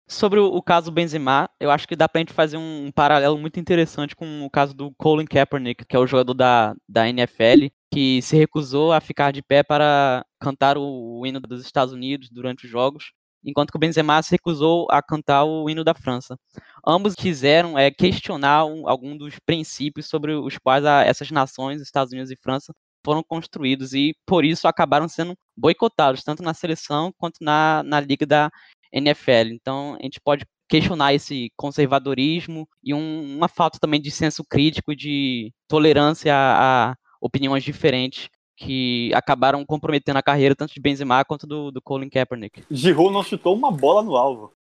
Sobre o, caso Benzema, eu acho que dá pra gente fazer um, paralelo muito interessante com o caso do Colin Kaepernick, que é o jogador da, da NFL, que se recusou a ficar de pé para cantar o, hino dos Estados Unidos durante os jogos, enquanto que o Benzema se recusou a cantar o hino da França. Ambos quiseram é, questionar um, algum dos princípios sobre os quais a, essas nações, Estados Unidos e França, foram construídos e por isso acabaram sendo boicotados, tanto na seleção quanto na, na liga da NFL. Então, a gente pode questionar esse conservadorismo e um, uma falta também de senso crítico, de tolerância a, opiniões diferentes que acabaram comprometendo a carreira tanto de Benzema quanto do, do Colin Kaepernick. Giroud não chutou uma bola no alvo.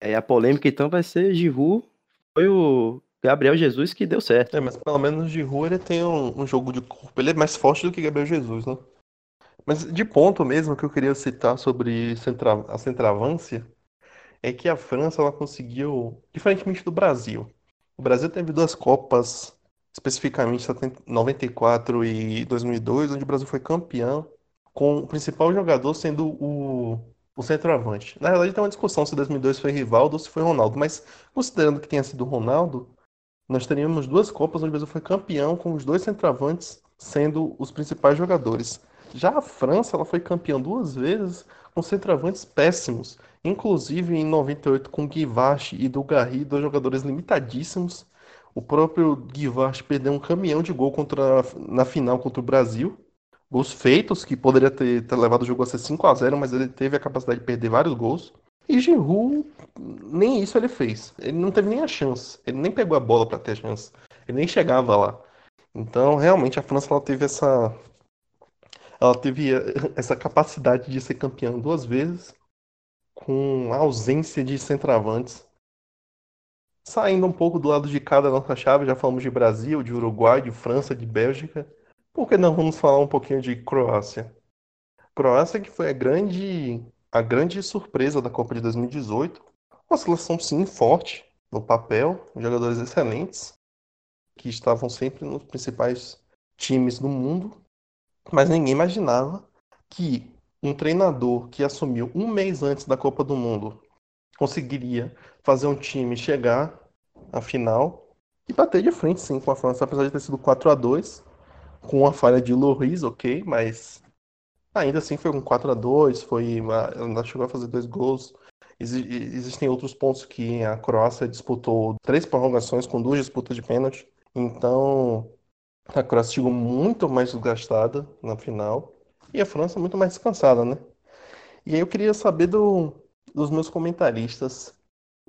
É, a polêmica então vai ser Giroud foi o Gabriel Jesus que deu certo. É, mas pelo menos o Giroud ele tem um, um jogo de corpo, ele é mais forte do que Gabriel Jesus, né? Mas de ponto mesmo que eu queria citar sobre a centroavância é que a França ela conseguiu, diferentemente do Brasil. O Brasil teve duas Copas, especificamente 94 e 2002, onde o Brasil foi campeão com o principal jogador sendo o, o centroavante. Na verdade, tem uma discussão se 2002 foi Rivaldo ou se foi Ronaldo, mas considerando que tenha sido Ronaldo, nós teríamos duas Copas onde o Brasil foi campeão com os dois centroavantes sendo os principais jogadores. Já a França, ela foi campeã duas vezes com centroavantes péssimos, inclusive em 98 com Guivache e Dugarry, dois jogadores limitadíssimos. O próprio Guivache perdeu um caminhão de gol contra, na final contra o Brasil. Gols feitos, que poderia ter, ter levado o jogo a ser 5 a 0 mas ele teve a capacidade de perder vários gols. E Giroud, nem isso ele fez. Ele não teve nem a chance. Ele nem pegou a bola para ter a chance. Ele nem chegava lá. Então, realmente, a França ela teve essa. Ela teve essa capacidade de ser campeã duas vezes, com ausência de centroavantes. Saindo um pouco do lado de cada nossa chave, já falamos de Brasil, de Uruguai, de França, de Bélgica. Por que não vamos falar um pouquinho de Croácia? Croácia que foi a grande a grande surpresa da Copa de 2018. Uma seleção, sim, forte no papel, jogadores excelentes, que estavam sempre nos principais times do mundo, mas ninguém imaginava que um treinador que assumiu um mês antes da Copa do Mundo conseguiria fazer um time chegar à final e bater de frente, sim, com a França, apesar de ter sido 4 a 2 com a falha de Loris, ok, mas Ainda assim foi um 4 a 2 foi uma, ela chegou a fazer dois gols. existem outros pontos que a Croácia disputou três prorrogações com duas disputas de pênalti. Então a Croácia chegou muito mais desgastada na final e a França muito mais descansada, né? E aí eu queria saber do, dos meus comentaristas.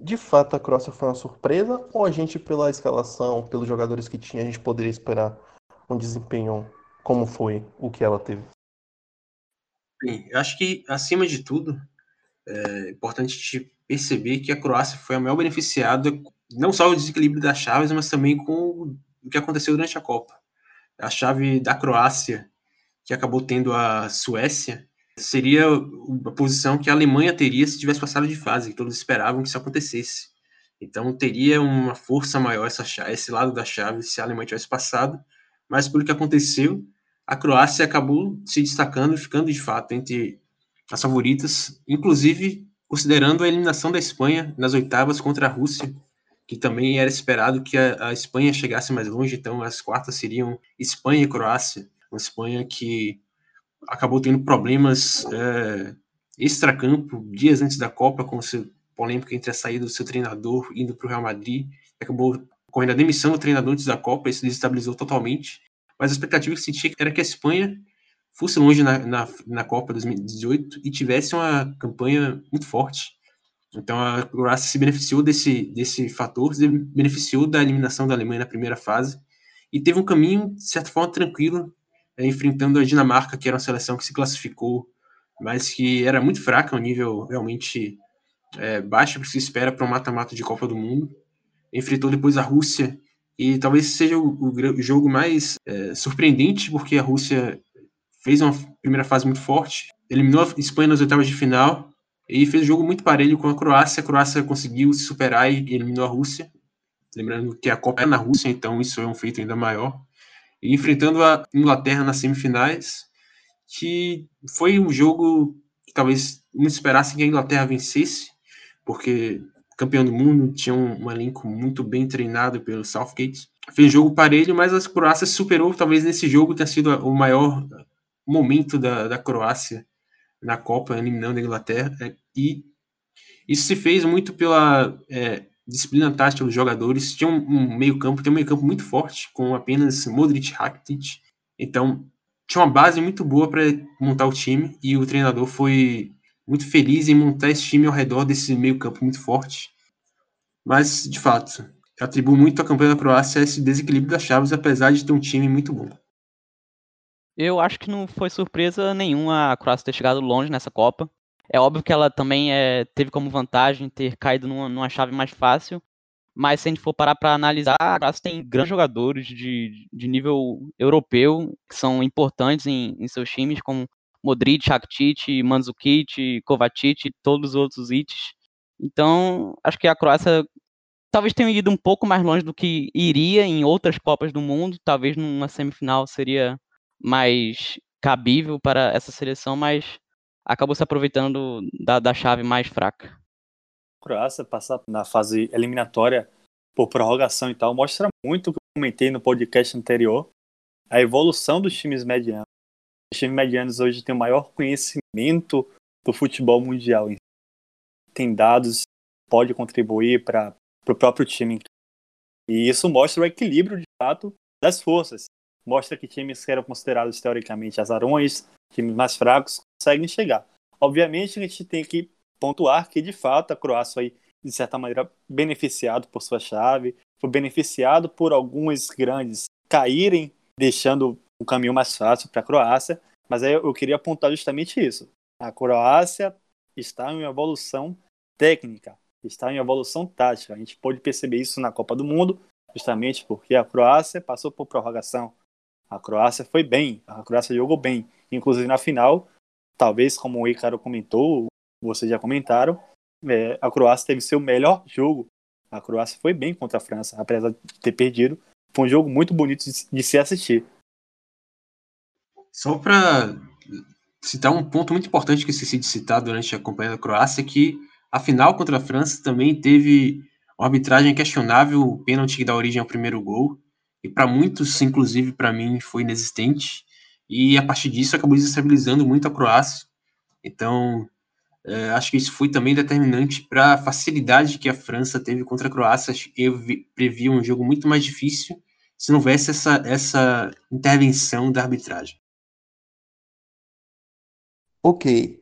De fato a Croácia foi uma surpresa ou a gente pela escalação, pelos jogadores que tinha, a gente poderia esperar um desempenho como foi o que ela teve? Bem, acho que, acima de tudo, é importante te perceber que a Croácia foi a maior beneficiada, não só o desequilíbrio das chaves, mas também com o que aconteceu durante a Copa. A chave da Croácia, que acabou tendo a Suécia, seria a posição que a Alemanha teria se tivesse passado de fase, que todos esperavam que isso acontecesse. Então teria uma força maior essa esse lado da chave se a Alemanha tivesse passado, mas pelo que aconteceu, a Croácia acabou se destacando e ficando de fato entre as favoritas, inclusive considerando a eliminação da Espanha nas oitavas contra a Rússia, que também era esperado que a, a Espanha chegasse mais longe, então as quartas seriam Espanha e Croácia, uma Espanha que acabou tendo problemas é, extracampo dias antes da Copa, com essa polêmica entre a saída do seu treinador indo para o Real Madrid, acabou ocorrendo a demissão do treinador antes da Copa, isso desestabilizou totalmente mas a expectativa que se tinha era que a Espanha fosse longe na, na, na Copa 2018 e tivesse uma campanha muito forte. Então a Croácia se beneficiou desse, desse fator, se beneficiou da eliminação da Alemanha na primeira fase e teve um caminho, de certa forma, tranquilo, enfrentando a Dinamarca, que era uma seleção que se classificou, mas que era muito fraca, um nível realmente é, baixo, que se espera para um mata-mata de Copa do Mundo. Enfrentou depois a Rússia, e talvez seja o, o jogo mais é, surpreendente, porque a Rússia fez uma primeira fase muito forte, eliminou a Espanha nas oitavas de final e fez um jogo muito parelho com a Croácia. A Croácia conseguiu se superar e eliminou a Rússia. Lembrando que a Copa é na Rússia, então isso é um feito ainda maior. Enfrentando a Inglaterra nas semifinais, que foi um jogo que talvez não esperasse que a Inglaterra vencesse, porque campeão do mundo, tinha um, um, elenco muito bem treinado pelo Southgate. Fez jogo parelho, mas a Croácia superou, talvez nesse jogo tenha sido o maior momento da, da Croácia na Copa, eliminando a Inglaterra. É, e isso se fez muito pela é, disciplina tática dos jogadores. Tinha um, meio-campo, tem um meio-campo muito forte, com apenas Modric Rakitic. Então, tinha uma base muito boa para montar o time e o treinador foi muito feliz em montar esse time ao redor desse meio-campo muito forte. Mas, de fato, atribuo muito a campanha da Croácia a esse desequilíbrio das chaves, apesar de ter um time muito bom. Eu acho que não foi surpresa nenhuma a Croácia ter chegado longe nessa Copa. É óbvio que ela também é, teve como vantagem ter caído numa, numa chave mais fácil, mas se a gente for parar para analisar, a Croácia tem grandes jogadores de, de nível europeu que são importantes em, em seus times, como Modric, Rakitic, Mandzukic, Kovacic, todos os outros ites. Então, acho que a Croácia talvez tenha ido um pouco mais longe do que iria em outras Copas do Mundo. Talvez numa semifinal seria mais cabível para essa seleção, mas acabou se aproveitando da, da chave mais fraca. Croácia passar na fase eliminatória por prorrogação e tal mostra muito o que eu comentei no podcast anterior, a evolução dos times medianos. Os times medianos hoje têm o maior conhecimento do futebol mundial. Tem dados pode contribuir para o próprio time. E isso mostra o equilíbrio, de fato, das forças. Mostra que times que eram considerados teoricamente azarões, times mais fracos, conseguem chegar. Obviamente, a gente tem que pontuar que, de fato, a Croácia foi, de certa maneira, beneficiado por sua chave, foi beneficiado por alguns grandes caírem, deixando um caminho mais fácil para a Croácia. Mas aí eu queria apontar justamente isso. A Croácia está em evolução técnica, está em evolução tática. A gente pode perceber isso na Copa do Mundo, justamente porque a Croácia passou por prorrogação. A Croácia foi bem, a Croácia jogou bem. Inclusive na final, talvez como o Icaro comentou, vocês já comentaram, é, a Croácia teve seu melhor jogo. A Croácia foi bem contra a França, apesar de ter perdido. Foi um jogo muito bonito de, se assistir. Só para citar um ponto muito importante que esqueci de citar durante a campanha da Croácia, que a final contra a França também teve uma arbitragem questionável, o pênalti que dá origem ao primeiro gol, e para muitos, inclusive para mim, foi inexistente. E a partir disso acabou desestabilizando muito a Croácia. Então, é, acho que isso foi também determinante para a facilidade que a França teve contra a Croácia. Eu previa um jogo muito mais difícil se não houvesse essa, essa intervenção da arbitragem. Ok,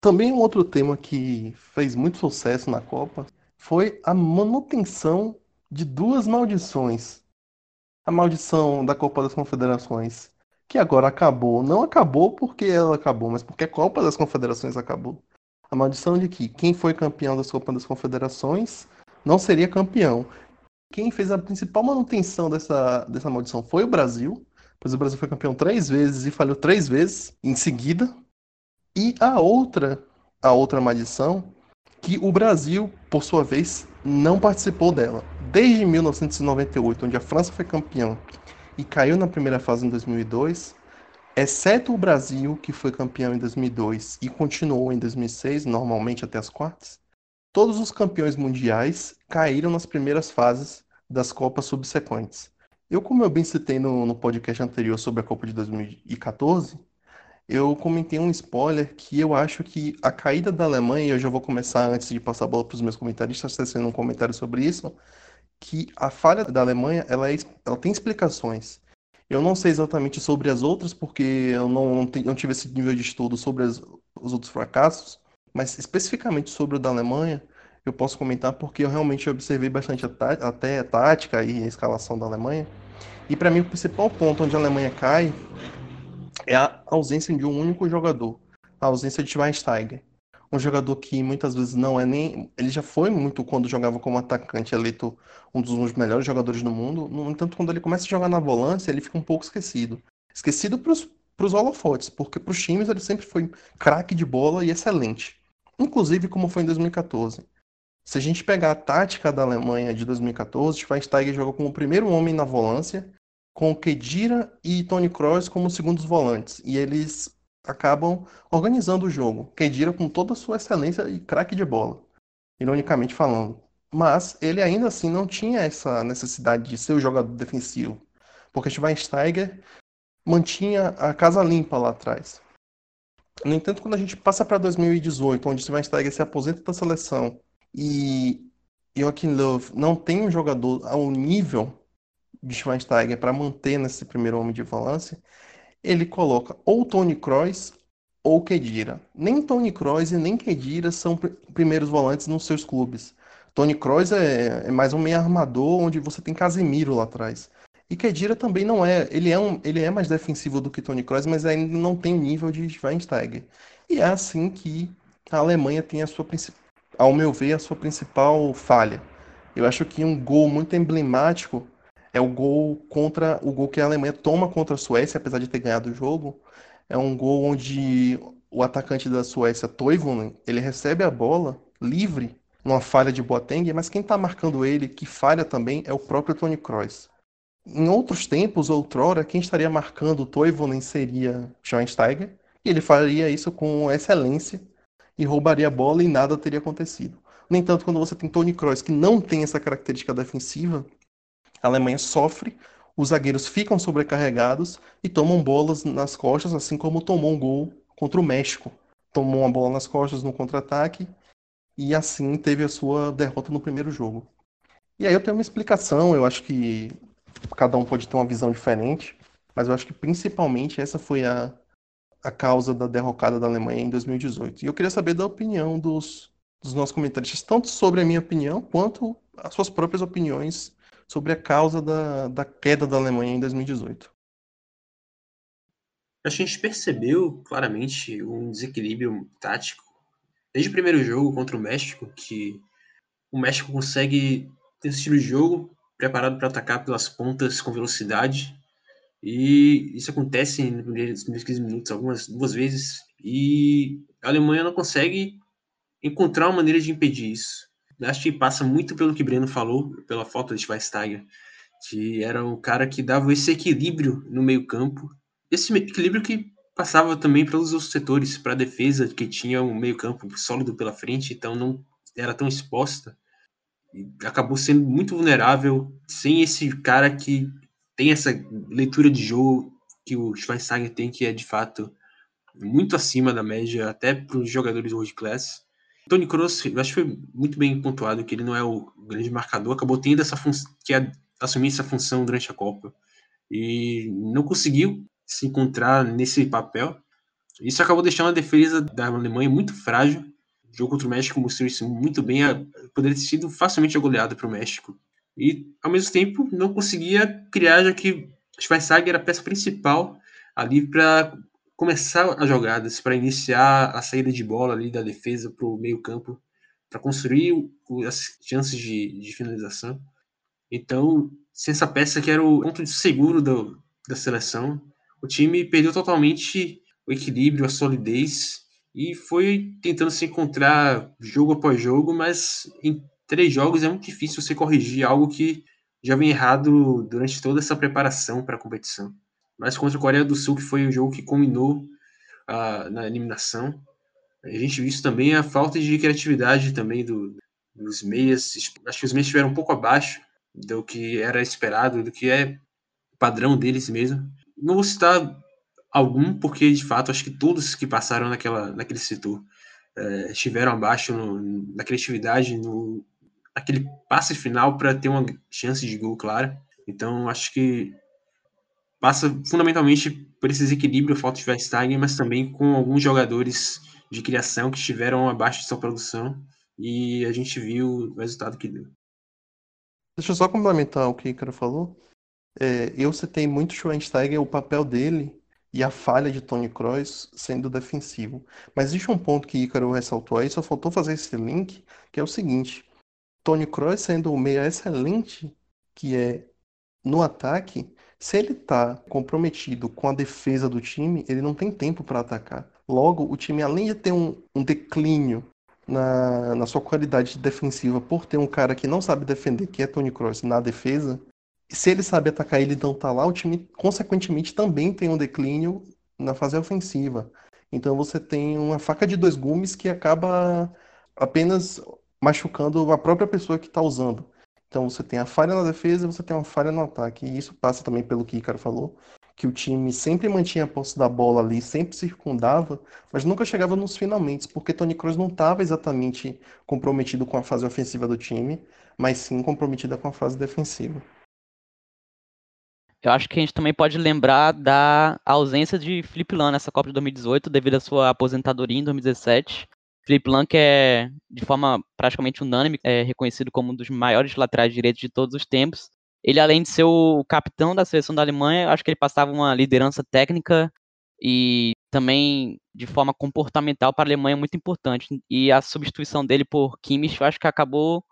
também um outro tema que fez muito sucesso na Copa foi a manutenção de duas maldições. A maldição da Copa das Confederações, que agora acabou. Não acabou porque ela acabou, mas porque a Copa das Confederações acabou. A maldição de que quem foi campeão das Copas das Confederações não seria campeão. Quem fez a principal manutenção dessa, dessa maldição foi o Brasil, pois o Brasil foi campeão três vezes e falhou três vezes em seguida. E a outra, a outra maldição, que o Brasil, por sua vez, não participou dela. Desde 1998, onde a França foi campeão e caiu na primeira fase em 2002, exceto o Brasil, que foi campeão em 2002 e continuou em 2006, normalmente até as quartas, todos os campeões mundiais caíram nas primeiras fases das Copas subsequentes. Eu, como eu bem citei no, no podcast anterior sobre a Copa de 2014, eu comentei um spoiler que eu acho que a caída da Alemanha, e eu já vou começar antes de passar a bola para os meus comentaristas, tecendo um comentário sobre isso, que a falha da Alemanha ela, é, ela tem explicações. Eu não sei exatamente sobre as outras, porque eu não, não, não tive esse nível de estudo sobre as, os outros fracassos, mas especificamente sobre o da Alemanha, eu posso comentar porque eu realmente observei bastante a até a tática e a escalação da Alemanha. E para mim, o principal ponto onde a Alemanha cai é a ausência de um único jogador, a ausência de Schweinsteiger. Um jogador que muitas vezes não é nem. Ele já foi muito quando jogava como atacante, eleito um dos melhores jogadores do mundo. No entanto, quando ele começa a jogar na volância, ele fica um pouco esquecido. Esquecido para os holofotes, porque para os times ele sempre foi craque de bola e excelente. Inclusive como foi em 2014. Se a gente pegar a tática da Alemanha de 2014, Schweinsteiger jogou como o primeiro homem na volância com Kedira e Tony Kroos como segundos volantes. E eles acabam organizando o jogo. Kedira com toda a sua excelência e craque de bola, ironicamente falando. Mas ele ainda assim não tinha essa necessidade de ser o jogador defensivo. Porque Schweinsteiger mantinha a casa limpa lá atrás. No entanto, quando a gente passa para 2018, onde Schweinsteiger se aposenta da seleção e Joachim Löw não tem um jogador ao nível de Schweinsteiger para manter nesse primeiro homem de volância, ele coloca ou Tony Kroos ou Kedira. Nem Tony Kroos e nem Kedira são pr primeiros volantes nos seus clubes. Tony Kroos é, é, mais um meio armador onde você tem Casemiro lá atrás. E Kedira também não é, ele é, um, ele é mais defensivo do que Tony Kroos, mas ainda não tem o nível de Schweinsteiger. E é assim que a Alemanha tem a sua ao meu ver, a sua principal falha. Eu acho que um gol muito emblemático é o gol contra o gol que a Alemanha toma contra a Suécia, apesar de ter ganhado o jogo. É um gol onde o atacante da Suécia, Toivonen, ele recebe a bola livre numa falha de Boateng, mas quem está marcando ele, que falha também, é o próprio Tony Kroos. Em outros tempos, outrora, quem estaria marcando o Toivonen seria Schweinsteiger, e ele faria isso com excelência e roubaria a bola e nada teria acontecido. No entanto, quando você tem Tony Kroos, que não tem essa característica defensiva, a Alemanha sofre, os zagueiros ficam sobrecarregados e tomam bolas nas costas, assim como tomou um gol contra o México. Tomou uma bola nas costas no contra-ataque e assim teve a sua derrota no primeiro jogo. E aí eu tenho uma explicação, eu acho que cada um pode ter uma visão diferente, mas eu acho que principalmente essa foi a, a causa da derrocada da Alemanha em 2018. E eu queria saber da opinião dos, dos nossos comentaristas, tanto sobre a minha opinião, quanto as suas próprias opiniões sobre a causa da, da queda da Alemanha em 2018. A gente percebeu claramente um desequilíbrio tático desde o primeiro jogo contra o México, que o México consegue ter um estilo de jogo preparado para atacar pelas pontas com velocidade, e isso acontece nos primeiros 15 minutos algumas duas vezes, e a Alemanha não consegue encontrar uma maneira de impedir isso. Acho que passa muito pelo que Breno falou, pela foto de Schweinsteiger, que era um cara que dava esse equilíbrio no meio-campo, esse equilíbrio que passava também pelos outros setores, para a defesa, que tinha um meio-campo sólido pela frente, então não era tão exposta. E acabou sendo muito vulnerável sem esse cara que tem essa leitura de jogo que o Schweinsteiger tem, que é de fato muito acima da média, até para os jogadores world class. Tony Kroos, eu acho que foi muito bem pontuado que ele não é o grande marcador, acabou tendo essa função, que é assumir essa função durante a Copa e não conseguiu se encontrar nesse papel. Isso acabou deixando a defesa da Alemanha muito frágil. O jogo contra o México mostrou isso muito bem, poderia ter sido facilmente goleado para o México. E, ao mesmo tempo, não conseguia criar, já que Schweinsteiger era a peça principal ali para começar as jogadas, para iniciar a saída de bola ali da defesa para o meio-campo, para construir as chances de, de, finalização. Então, sem essa peça que era o ponto de seguro do, da seleção, o time perdeu totalmente o equilíbrio, a solidez e foi tentando se encontrar jogo após jogo, mas em três jogos é muito difícil você corrigir algo que já vem errado durante toda essa preparação para a competição mas contra a Coreia do Sul, que foi o jogo que culminou uh, na eliminação. A gente viu isso também a falta de criatividade também do, dos meias. Acho que os meias estiveram um pouco abaixo do que era esperado, do que é padrão deles mesmo. Não vou citar algum, porque de fato acho que todos que passaram naquela, naquele setor é, estiveram abaixo no, na criatividade, no, naquele passe final para ter uma chance de gol clara. Então acho que passa fundamentalmente por esse desequilíbrio, falta de Schweinsteiger, mas também com alguns jogadores de criação que estiveram abaixo de sua produção e a gente viu o resultado que deu. Deixa eu só complementar o que o Icaro falou. É, eu citei muito Schweinsteiger, o papel dele e a falha de Tony Kroos sendo defensivo. Mas existe um ponto que Ícaro ressaltou aí, só faltou fazer esse link, que é o seguinte. Tony Kroos sendo o meia excelente que é no ataque, se ele está comprometido com a defesa do time, ele não tem tempo para atacar. Logo, o time, além de ter um, um declínio na, na, sua qualidade defensiva por ter um cara que não sabe defender, que é Tony Kroos, na defesa, se ele sabe atacar ele não tá lá, o time, consequentemente, também tem um declínio na fase ofensiva. Então você tem uma faca de dois gumes que acaba apenas machucando a própria pessoa que está usando. Então você tem a falha na defesa e você tem uma falha no ataque. E isso passa também pelo que o Icaro falou, que o time sempre mantinha a posse da bola ali, sempre circundava, mas nunca chegava nos finalmente, porque Tony Kroos não estava exatamente comprometido com a fase ofensiva do time, mas sim comprometida com a fase defensiva. Eu acho que a gente também pode lembrar da ausência de Felipe Lan nessa Copa de 2018, devido à sua aposentadoria em 2017. Felipe Lan, que é, de forma praticamente unânime, é reconhecido como um dos maiores laterais direitos de todos os tempos. Ele, além de ser o capitão da seleção da Alemanha, acho que ele passava uma liderança técnica e também de forma comportamental para a Alemanha muito importante. E a substituição dele por Kimmich, eu acho que acabou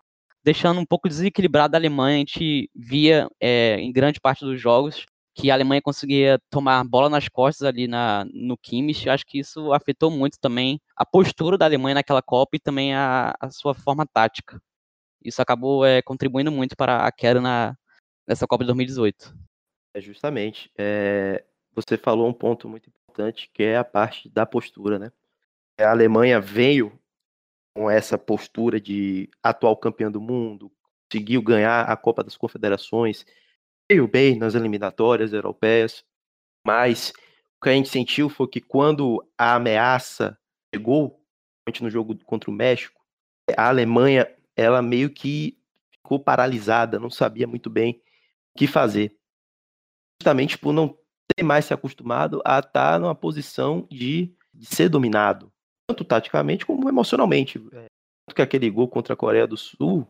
deixando um pouco desequilibrada a Alemanha. A gente via é, em grande parte dos jogos que a Alemanha conseguia tomar bola nas costas ali na, no Kimmich. Acho que isso afetou muito também a postura da Alemanha naquela Copa e também a, a sua forma tática. Isso acabou é, contribuindo muito para a queda na, nessa Copa de 2018. É justamente. É, você falou um ponto muito importante, que é a parte da postura, né? A Alemanha veio com essa postura de atual campeão do mundo, conseguiu ganhar a Copa das Confederações, veio bem nas eliminatórias europeias, mas o que a gente sentiu foi que quando a ameaça chegou, no jogo contra o México, a Alemanha, ela meio que ficou paralisada, não sabia muito bem o que fazer. Justamente por não ter mais se acostumado a estar numa posição de, de ser dominado, tanto taticamente como emocionalmente. É, tanto que aquele gol contra a Coreia do Sul,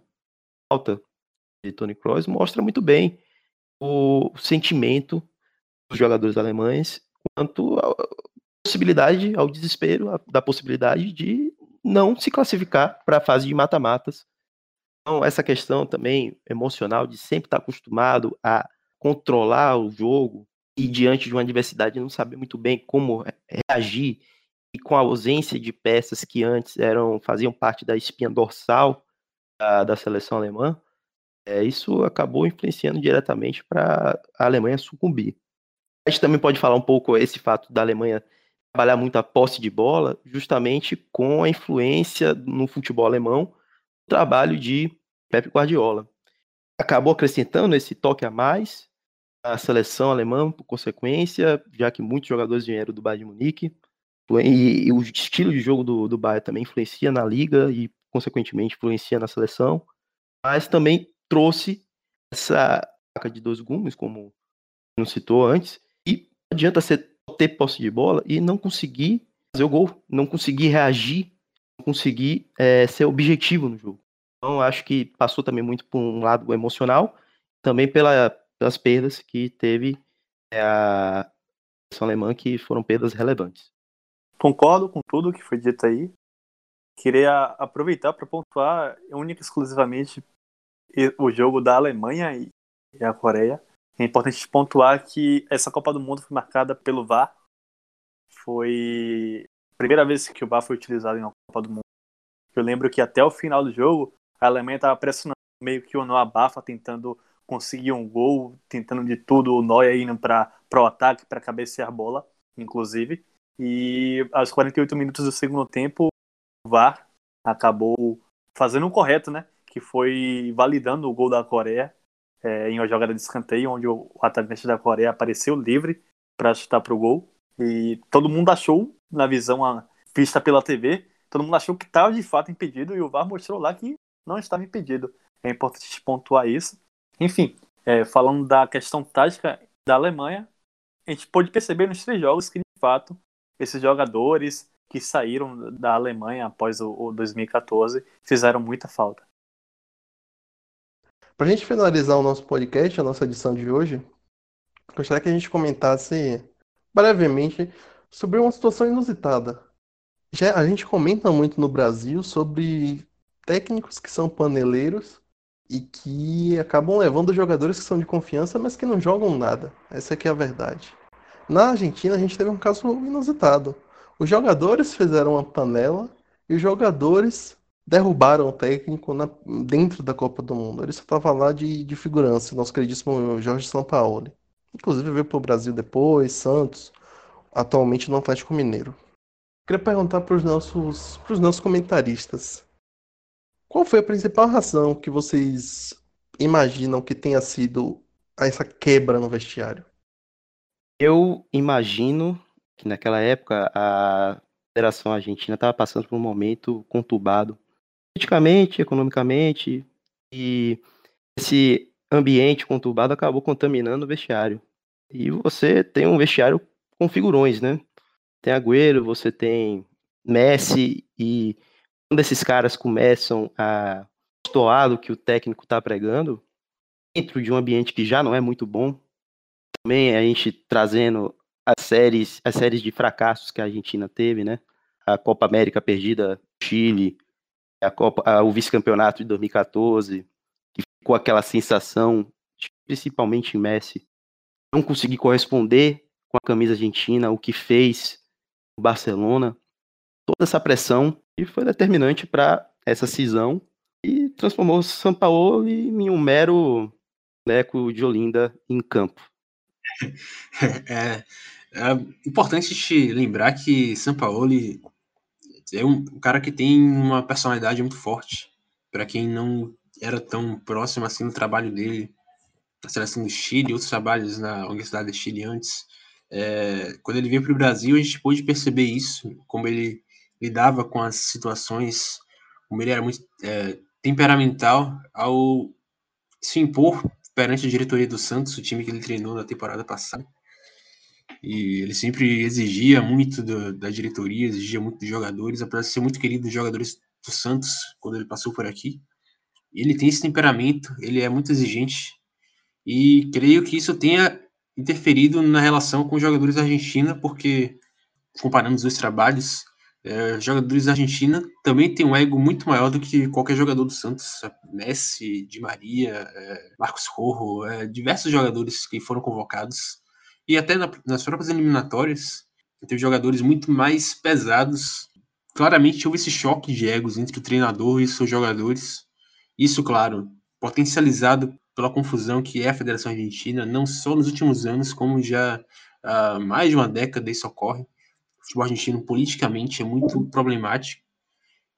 falta de Tony Kroos, mostra muito bem o sentimento dos jogadores alemães quanto à possibilidade, ao desespero da possibilidade de não se classificar para a fase de mata-matas. Então, essa questão também emocional de sempre estar acostumado a controlar o jogo e diante de uma adversidade não saber muito bem como reagir e com a ausência de peças que antes eram faziam parte da espinha dorsal da, da seleção alemã, é, isso acabou influenciando diretamente para a Alemanha sucumbir. A gente também pode falar um pouco esse fato da Alemanha trabalhar muito a posse de bola, justamente com a influência no futebol alemão, o trabalho de Pep Guardiola. Acabou acrescentando esse toque a mais à seleção alemã, por consequência, já que muitos jogadores vieram do Bayern de Munique, e, e o estilo de jogo do, do Bayern também influencia na liga e, consequentemente, influencia na seleção, mas também trouxe essa faca de dois gumes, como não citou antes, e adianta você ter posse de bola e não conseguir fazer o gol, não conseguir reagir, não conseguir é, ser objetivo no jogo. Então, acho que passou também muito por um lado emocional, também pela, pelas perdas que teve é, a seleção alemã, que foram perdas relevantes. Concordo com tudo que foi dito aí. Queria aproveitar para pontuar única e exclusivamente o jogo da Alemanha e a Coreia. É importante pontuar que essa Copa do Mundo foi marcada pelo VAR. Foi a primeira vez que o VAR foi utilizado em uma Copa do Mundo. Eu lembro que até o final do jogo, a Alemanha estava pressionando meio que o Noah Bafa, tentando conseguir um gol, tentando de tudo, o Neuer indo para o ataque, para cabecear a bola, inclusive. E aos 48 minutos do segundo tempo, o VAR acabou fazendo o correto, né? Que foi validando o gol da Coreia é, em uma jogada de escanteio, onde o atacante da Coreia apareceu livre para chutar para o gol. E todo mundo achou, na visão vista pela TV, todo mundo achou que estava de fato impedido e o VAR mostrou lá que não estava impedido. É importante pontuar isso. Enfim, é, falando da questão tática da Alemanha, a gente pôde perceber nos três jogos que, de fato, esses jogadores que saíram da Alemanha após o, o 2014 fizeram muita falta. Para a gente finalizar o nosso podcast, a nossa edição de hoje, gostaria que a gente comentasse brevemente sobre uma situação inusitada. Já a gente comenta muito no Brasil sobre técnicos que são paneleiros e que acabam levando jogadores que são de confiança, mas que não jogam nada. Essa aqui é a verdade. Na Argentina a gente teve um caso inusitado. Os jogadores fizeram uma panela e os jogadores derrubaram o técnico na, dentro da Copa do Mundo. Ele só estava lá de, de figurança, nosso queridíssimo Jorge Sampaoli. Inclusive veio para o Brasil depois, Santos, atualmente no Atlético Mineiro. Queria perguntar para os nossos, nossos comentaristas. Qual foi a principal razão que vocês imaginam que tenha sido essa quebra no vestiário? Eu imagino que naquela época a Federação Argentina estava passando por um momento conturbado politicamente, economicamente, e esse ambiente conturbado acabou contaminando o vestiário. E você tem um vestiário com figurões, né? Tem Agüero, você tem Messi, e quando esses caras começam a estoar do que o técnico está pregando, dentro de um ambiente que já não é muito bom, também a gente trazendo as séries, as séries de fracassos que a Argentina teve, né? A Copa América perdida, Chile, a Copa, a, o vice-campeonato de 2014, que ficou aquela sensação, principalmente em Messi, não conseguir corresponder com a camisa argentina, o que fez o Barcelona, toda essa pressão e foi determinante para essa cisão e transformou o São Paulo em um mero Leco de Olinda em campo. <laughs> É, é importante te lembrar que Sampaoli é um, cara que tem uma personalidade muito forte. Para quem não era tão próximo assim do trabalho dele na seleção do Chile, outros trabalhos na Universidade do Chile antes, é, quando ele veio para o Brasil, a gente pôde perceber isso, como ele lidava com as situações, como ele era muito é, temperamental ao se impor perante a diretoria do Santos, o time que ele treinou na temporada passada. E ele sempre exigia muito do, da diretoria, exigia muito dos jogadores, apesar de ser muito querido dos jogadores do Santos quando ele passou por aqui. Ele tem esse temperamento, ele é muito exigente e creio que isso tenha interferido na relação com os jogadores da Argentina, porque comparando os dois trabalhos, é, jogadores da Argentina também têm um ego muito maior do que qualquer jogador do Santos. Messi, Di Maria, é, Marcos Rojo, é, diversos jogadores que foram convocados. E até na, nas próprias eliminatórias, teve jogadores muito mais pesados. Claramente houve esse choque de egos entre o treinador e seus jogadores. Isso, claro, potencializado pela confusão que é a Federação Argentina, não só nos últimos anos, como já há mais de uma década isso ocorre futebol argentino politicamente é muito problemático.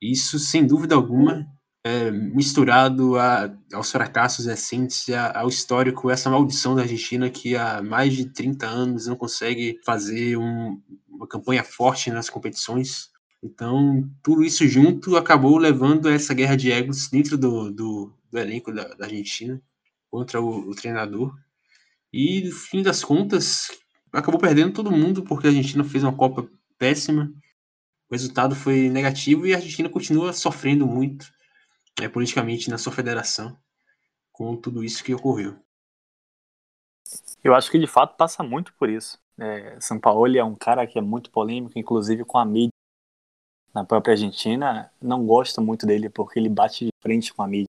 Isso, sem dúvida alguma, é misturado a, aos fracassos recentes, a, ao histórico, essa maldição da Argentina que há mais de 30 anos não consegue fazer um, uma campanha forte nas competições. Então, tudo isso junto acabou levando a essa guerra de egos dentro do, do, do elenco da, da, Argentina contra o, o treinador. E, no fim das contas, acabou perdendo todo mundo porque a Argentina fez uma Copa péssima. O resultado foi negativo e a Argentina continua sofrendo muito né, politicamente na sua federação com tudo isso que ocorreu. Eu acho que de fato passa muito por isso. É, São Paulo é um cara que é muito polêmico, inclusive com a mídia na própria Argentina. Não gosta muito dele porque ele bate de frente com a mídia.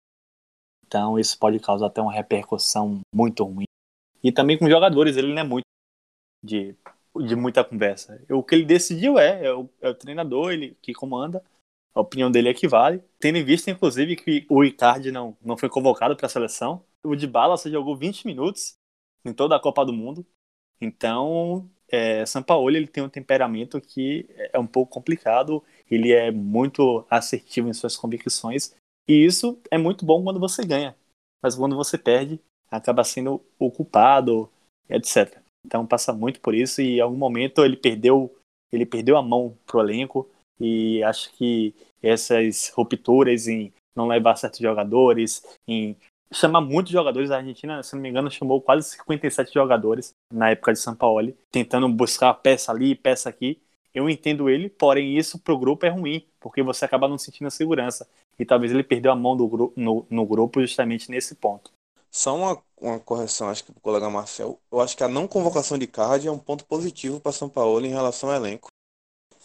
Então isso pode causar até uma repercussão muito ruim. E também com jogadores, ele não é muito de de muita conversa. O que ele decidiu é, é o, é o treinador, ele que comanda, a opinião dele é que vale. Tendo em vista, inclusive, que o Icardi não, não foi convocado para a seleção. O de Bala só jogou 20 minutos em toda a Copa do Mundo. Então, é, Paulo ele tem um temperamento que é um pouco complicado. Ele é muito assertivo em suas convicções. E isso é muito bom quando você ganha. Mas quando você perde, acaba sendo o culpado, etc. Então passa muito por isso e em algum momento ele perdeu, ele perdeu a mão pro elenco e acho que essas rupturas em não levar certos jogadores, em chamar muitos jogadores da Argentina, se não me engano, chamou quase 57 jogadores na época de São Paulo, tentando buscar peça ali, peça aqui. Eu entendo ele, porém isso pro grupo é ruim, porque você acaba não sentindo a segurança. E talvez ele perdeu a mão do no, no grupo justamente nesse ponto. Só uma, uma correção, acho que o colega Marcel. Eu acho que a não convocação de Card é um ponto positivo para São Paulo em relação ao elenco.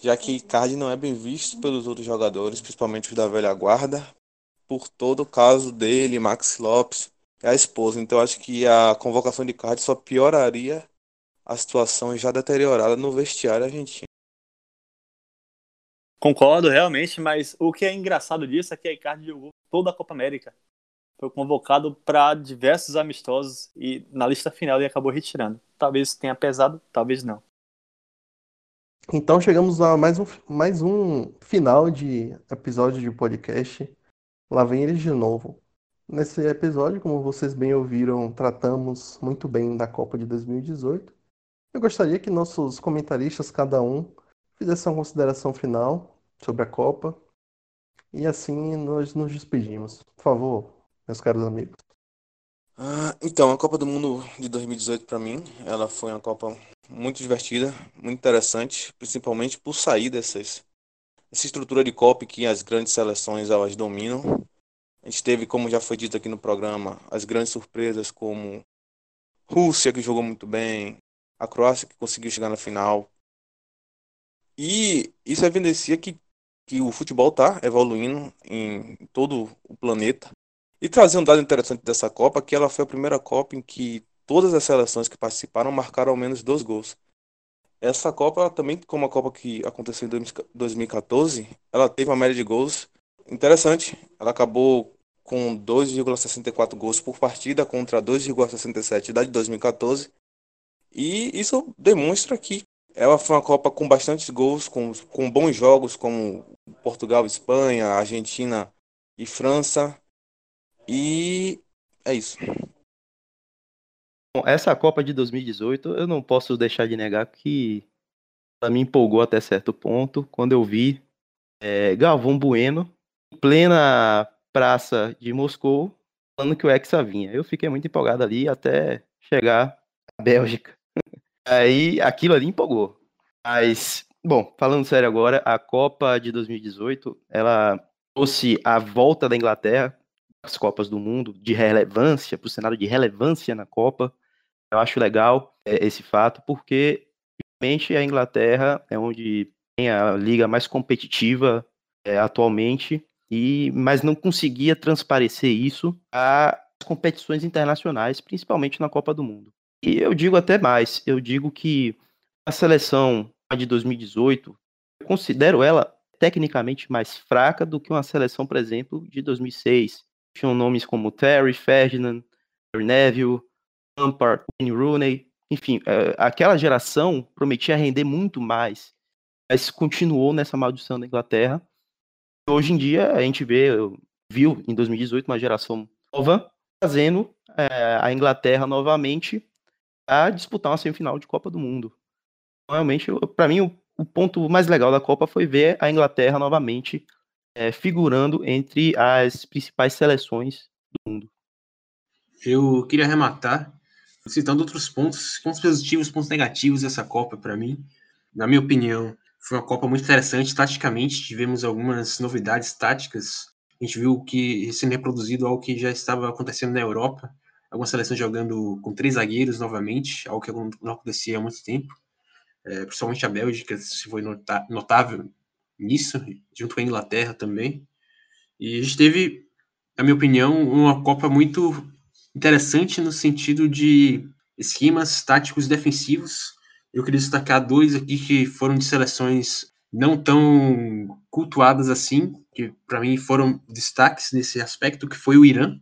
Já que Card não é bem visto pelos outros jogadores, principalmente os da velha guarda, por todo o caso dele, Max Lopes e a esposa. Então acho que a convocação de Card só pioraria a situação já deteriorada no vestiário argentino. Concordo realmente, mas o que é engraçado disso é que a Icardi jogou toda a Copa América foi convocado para diversos amistosos e na lista final ele acabou retirando. Talvez tenha pesado, talvez não. Então chegamos a mais um, mais um final de episódio de podcast. Lá vem eles de novo. Nesse episódio, como vocês bem ouviram, tratamos muito bem da Copa de 2018. Eu gostaria que nossos comentaristas, cada um, fizessem uma consideração final sobre a Copa. E assim nós nos despedimos. Por favor, meus caros amigos? Ah, então, a Copa do Mundo de 2018 para mim, ela foi uma Copa muito divertida, muito interessante, principalmente por sair dessas essa estrutura de Copa que as grandes seleções elas dominam. A gente teve, como já foi dito aqui no programa, as grandes surpresas como Rússia que jogou muito bem, a Croácia que conseguiu chegar na final. E isso evidencia que, que o futebol está evoluindo em todo o planeta. E trazer um dado interessante dessa Copa, que ela foi a primeira Copa em que todas as seleções que participaram marcaram ao menos dois gols. Essa Copa, também como a Copa que aconteceu em 2014, ela teve uma média de gols interessante. Ela acabou com 2,64 gols por partida contra 2,67 da de 2014. E isso demonstra que ela foi uma Copa com bastantes gols, com, com bons jogos como Portugal, Espanha, Argentina e França. E é isso. Bom, essa Copa de 2018, eu não posso deixar de negar que ela me empolgou até certo ponto quando eu vi é, Galvão Bueno em plena praça de Moscou falando que o Hexa vinha. Eu fiquei muito empolgado ali até chegar a Bélgica. <laughs> Aí aquilo ali empolgou. Mas, bom, falando sério agora, a Copa de 2018, ela trouxe a volta da Inglaterra as Copas do Mundo de relevância, para o cenário de relevância na Copa. Eu acho legal é, esse fato, porque realmente a Inglaterra é onde tem a liga mais competitiva é, atualmente, e mas não conseguia transparecer isso às competições internacionais, principalmente na Copa do Mundo. E eu digo até mais, eu digo que a seleção de 2018, eu considero ela tecnicamente mais fraca do que uma seleção, por exemplo, de 2006. Tinham nomes como Terry, Ferdinand, Neville, Lampard, Wayne Rooney, enfim, é, aquela geração prometia render muito mais, mas continuou nessa maldição da Inglaterra. Hoje em dia a gente vê, viu em 2018 uma geração nova fazendo é, a Inglaterra novamente a disputar uma semifinal de Copa do Mundo. Realmente, para mim, o, o, ponto mais legal da Copa foi ver a Inglaterra novamente é, figurando entre as principais seleções do mundo. Eu queria arrematar citando outros pontos, pontos positivos, pontos negativos dessa Copa para mim. Na minha opinião, foi uma Copa muito interessante taticamente, tivemos algumas novidades táticas. A gente viu que sendo reproduzido algo que já estava acontecendo na Europa, algumas seleções jogando com três zagueiros novamente, algo que não acontecia há muito tempo. É, principalmente a Bélgica se foi notável nisso, junto com a Inglaterra também. E a gente teve, na minha opinião, uma Copa muito interessante no sentido de esquemas táticos defensivos. Eu queria destacar dois aqui que foram de seleções não tão cultuadas assim, que para mim foram destaques nesse aspecto, que foi o Irã.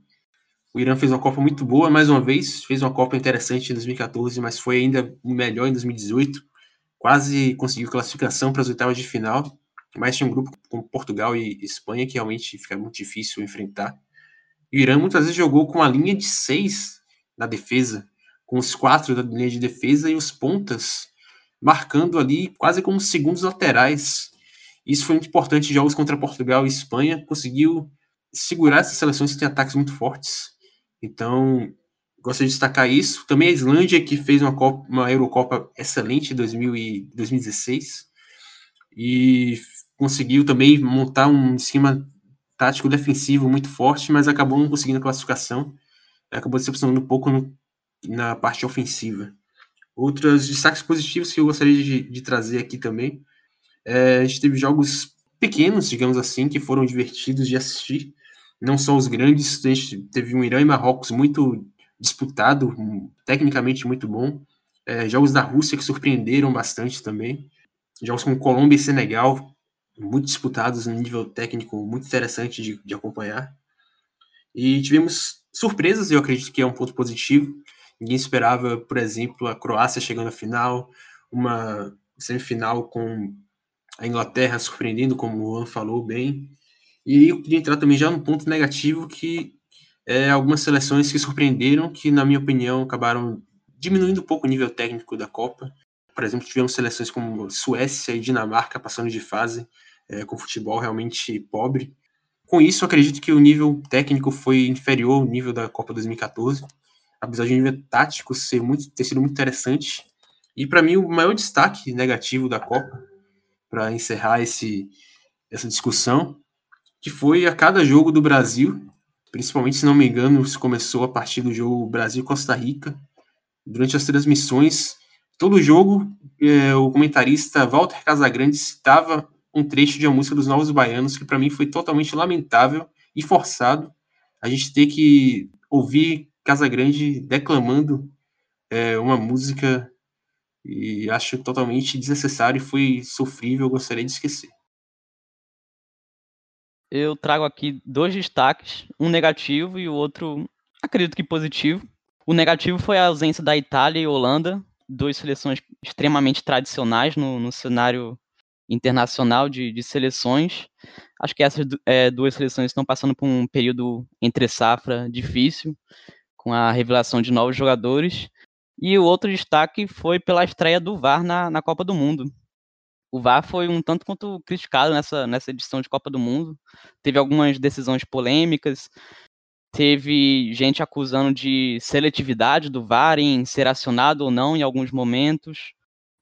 O Irã fez uma Copa muito boa, mais uma vez, fez uma Copa interessante em 2014, mas foi ainda melhor em 2018. Quase conseguiu classificação para as oitavas de final, mas tinha um grupo com Portugal e Espanha que realmente fica muito difícil enfrentar. O Irã muitas vezes jogou com a linha de seis na defesa, com os quatro da linha de defesa e os pontas marcando ali quase como segundos laterais. Isso foi muito importante em jogos contra Portugal e Espanha, conseguiu segurar essas seleções que têm ataques muito fortes. Então, gostaria de destacar isso. Também a Islândia, que fez uma, Copa, uma Eurocopa excelente em 2016 e conseguiu também montar um esquema tático defensivo muito forte, mas acabou não conseguindo a classificação. Acabou decepcionando um pouco no, na parte ofensiva. Outros destaques positivos que eu gostaria de, de trazer aqui também. É, a gente teve jogos pequenos, digamos assim, que foram divertidos de assistir. Não só os grandes, a gente teve um Irã e Marrocos muito disputado, tecnicamente muito bom. É, jogos da Rússia que surpreenderam bastante também. Jogos como Colômbia e Senegal, muito disputados no nível técnico muito interessante de, de acompanhar. E tivemos surpresas, eu acredito que é um ponto positivo. Ninguém esperava, por exemplo, a Croácia chegando à final, uma semifinal com a Inglaterra surpreendendo, como o Juan falou bem. E eu queria entrar também já no ponto negativo, que é algumas seleções que surpreenderam, que, na minha opinião, acabaram diminuindo um pouco o nível técnico da Copa. Por exemplo, tivemos seleções como Suécia e Dinamarca passando de fase, é, com futebol realmente pobre. Com isso, acredito que o nível técnico foi inferior ao nível da Copa 2014, apesar de o nível tático ser muito, ter sido muito interessante. E para mim, o maior destaque negativo da Copa, para encerrar esse, essa discussão, que foi a cada jogo do Brasil, principalmente, se não me engano, isso começou a partir do jogo Brasil-Costa Rica, durante as transmissões, todo jogo, é, o comentarista Walter Casagrande citava um trecho de uma música dos Novos Baianos que para mim foi totalmente lamentável e forçado a gente ter que ouvir Casagrande declamando é, uma música e acho totalmente desnecessário e foi sofrível, gostaria de esquecer. eu trago aqui dois destaques, um negativo e o outro, acredito que positivo. O negativo foi a ausência da Itália e Holanda, duas seleções extremamente tradicionais no, no cenário internacional de, de, seleções. Acho que essas é, duas seleções estão passando por um período entre safra difícil, com a revelação de novos jogadores. E o outro destaque foi pela estreia do VAR na, na Copa do Mundo. O VAR foi um tanto quanto criticado nessa, nessa edição de Copa do Mundo. Teve algumas decisões polêmicas, teve gente acusando de seletividade do VAR em ser acionado ou não em alguns momentos,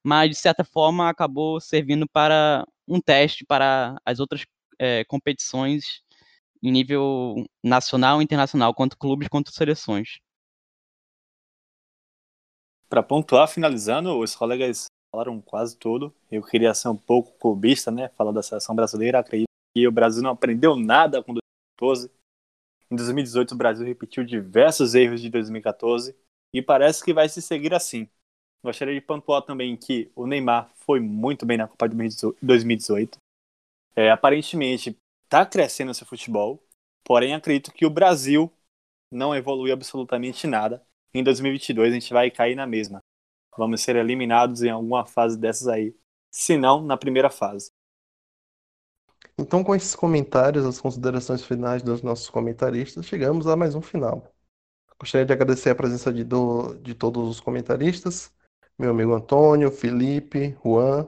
mas de certa forma acabou servindo para um teste para as outras é, competições em nível nacional e internacional, quanto clubes quanto seleções. Para pontuar, finalizando, os colegas falaram quase tudo. Eu queria ser um pouco clubista, né? Falar da seleção brasileira. Acredito que o Brasil não aprendeu nada com 2014. Em 2018, o Brasil repetiu diversos erros de 2014 e parece que vai se seguir assim. Gostaria de pontuar também que o Neymar foi muito bem na Copa de 2018. É, aparentemente, está crescendo seu futebol, porém acredito que o Brasil não evoluiu absolutamente nada em 2022 a gente vai cair na mesma. Vamos ser eliminados em alguma fase dessas aí, se não na primeira fase. Então, com esses comentários, as considerações finais dos nossos comentaristas, chegamos a mais um final. Gostaria de agradecer a presença de, do, de todos os comentaristas, meu amigo Antônio, Felipe, Juan,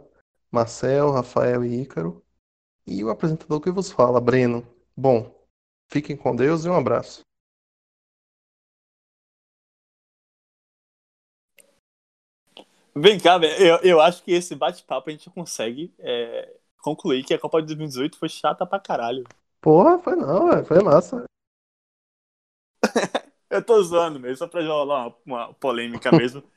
Marcel, Rafael e Ícaro, e o apresentador que vos fala, Breno. Bom, fiquem com Deus e um abraço. Vem cá, eu, eu acho que esse bate-papo a gente consegue é, concluir que a Copa de 2018 foi chata pra caralho. Porra, foi não, véio, foi massa. <laughs> eu tô zoando mesmo, só pra rolar uma, uma polêmica mesmo. <laughs>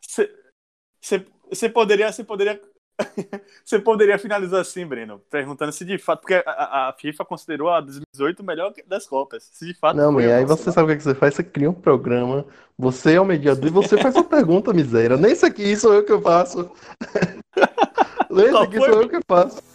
Você poderia, você poderia <laughs> você poderia finalizar assim, Breno, perguntando se de fato, porque a, a, FIFA considerou a 2018 o melhor das Copas. Se de fato. Não, mas aí você sabe o que você faz? Você cria um programa, você é o mediador e você faz uma <laughs> pergunta, miséria. Nem isso aqui sou eu que eu faço. <laughs> Nem isso aqui sou eu que faço.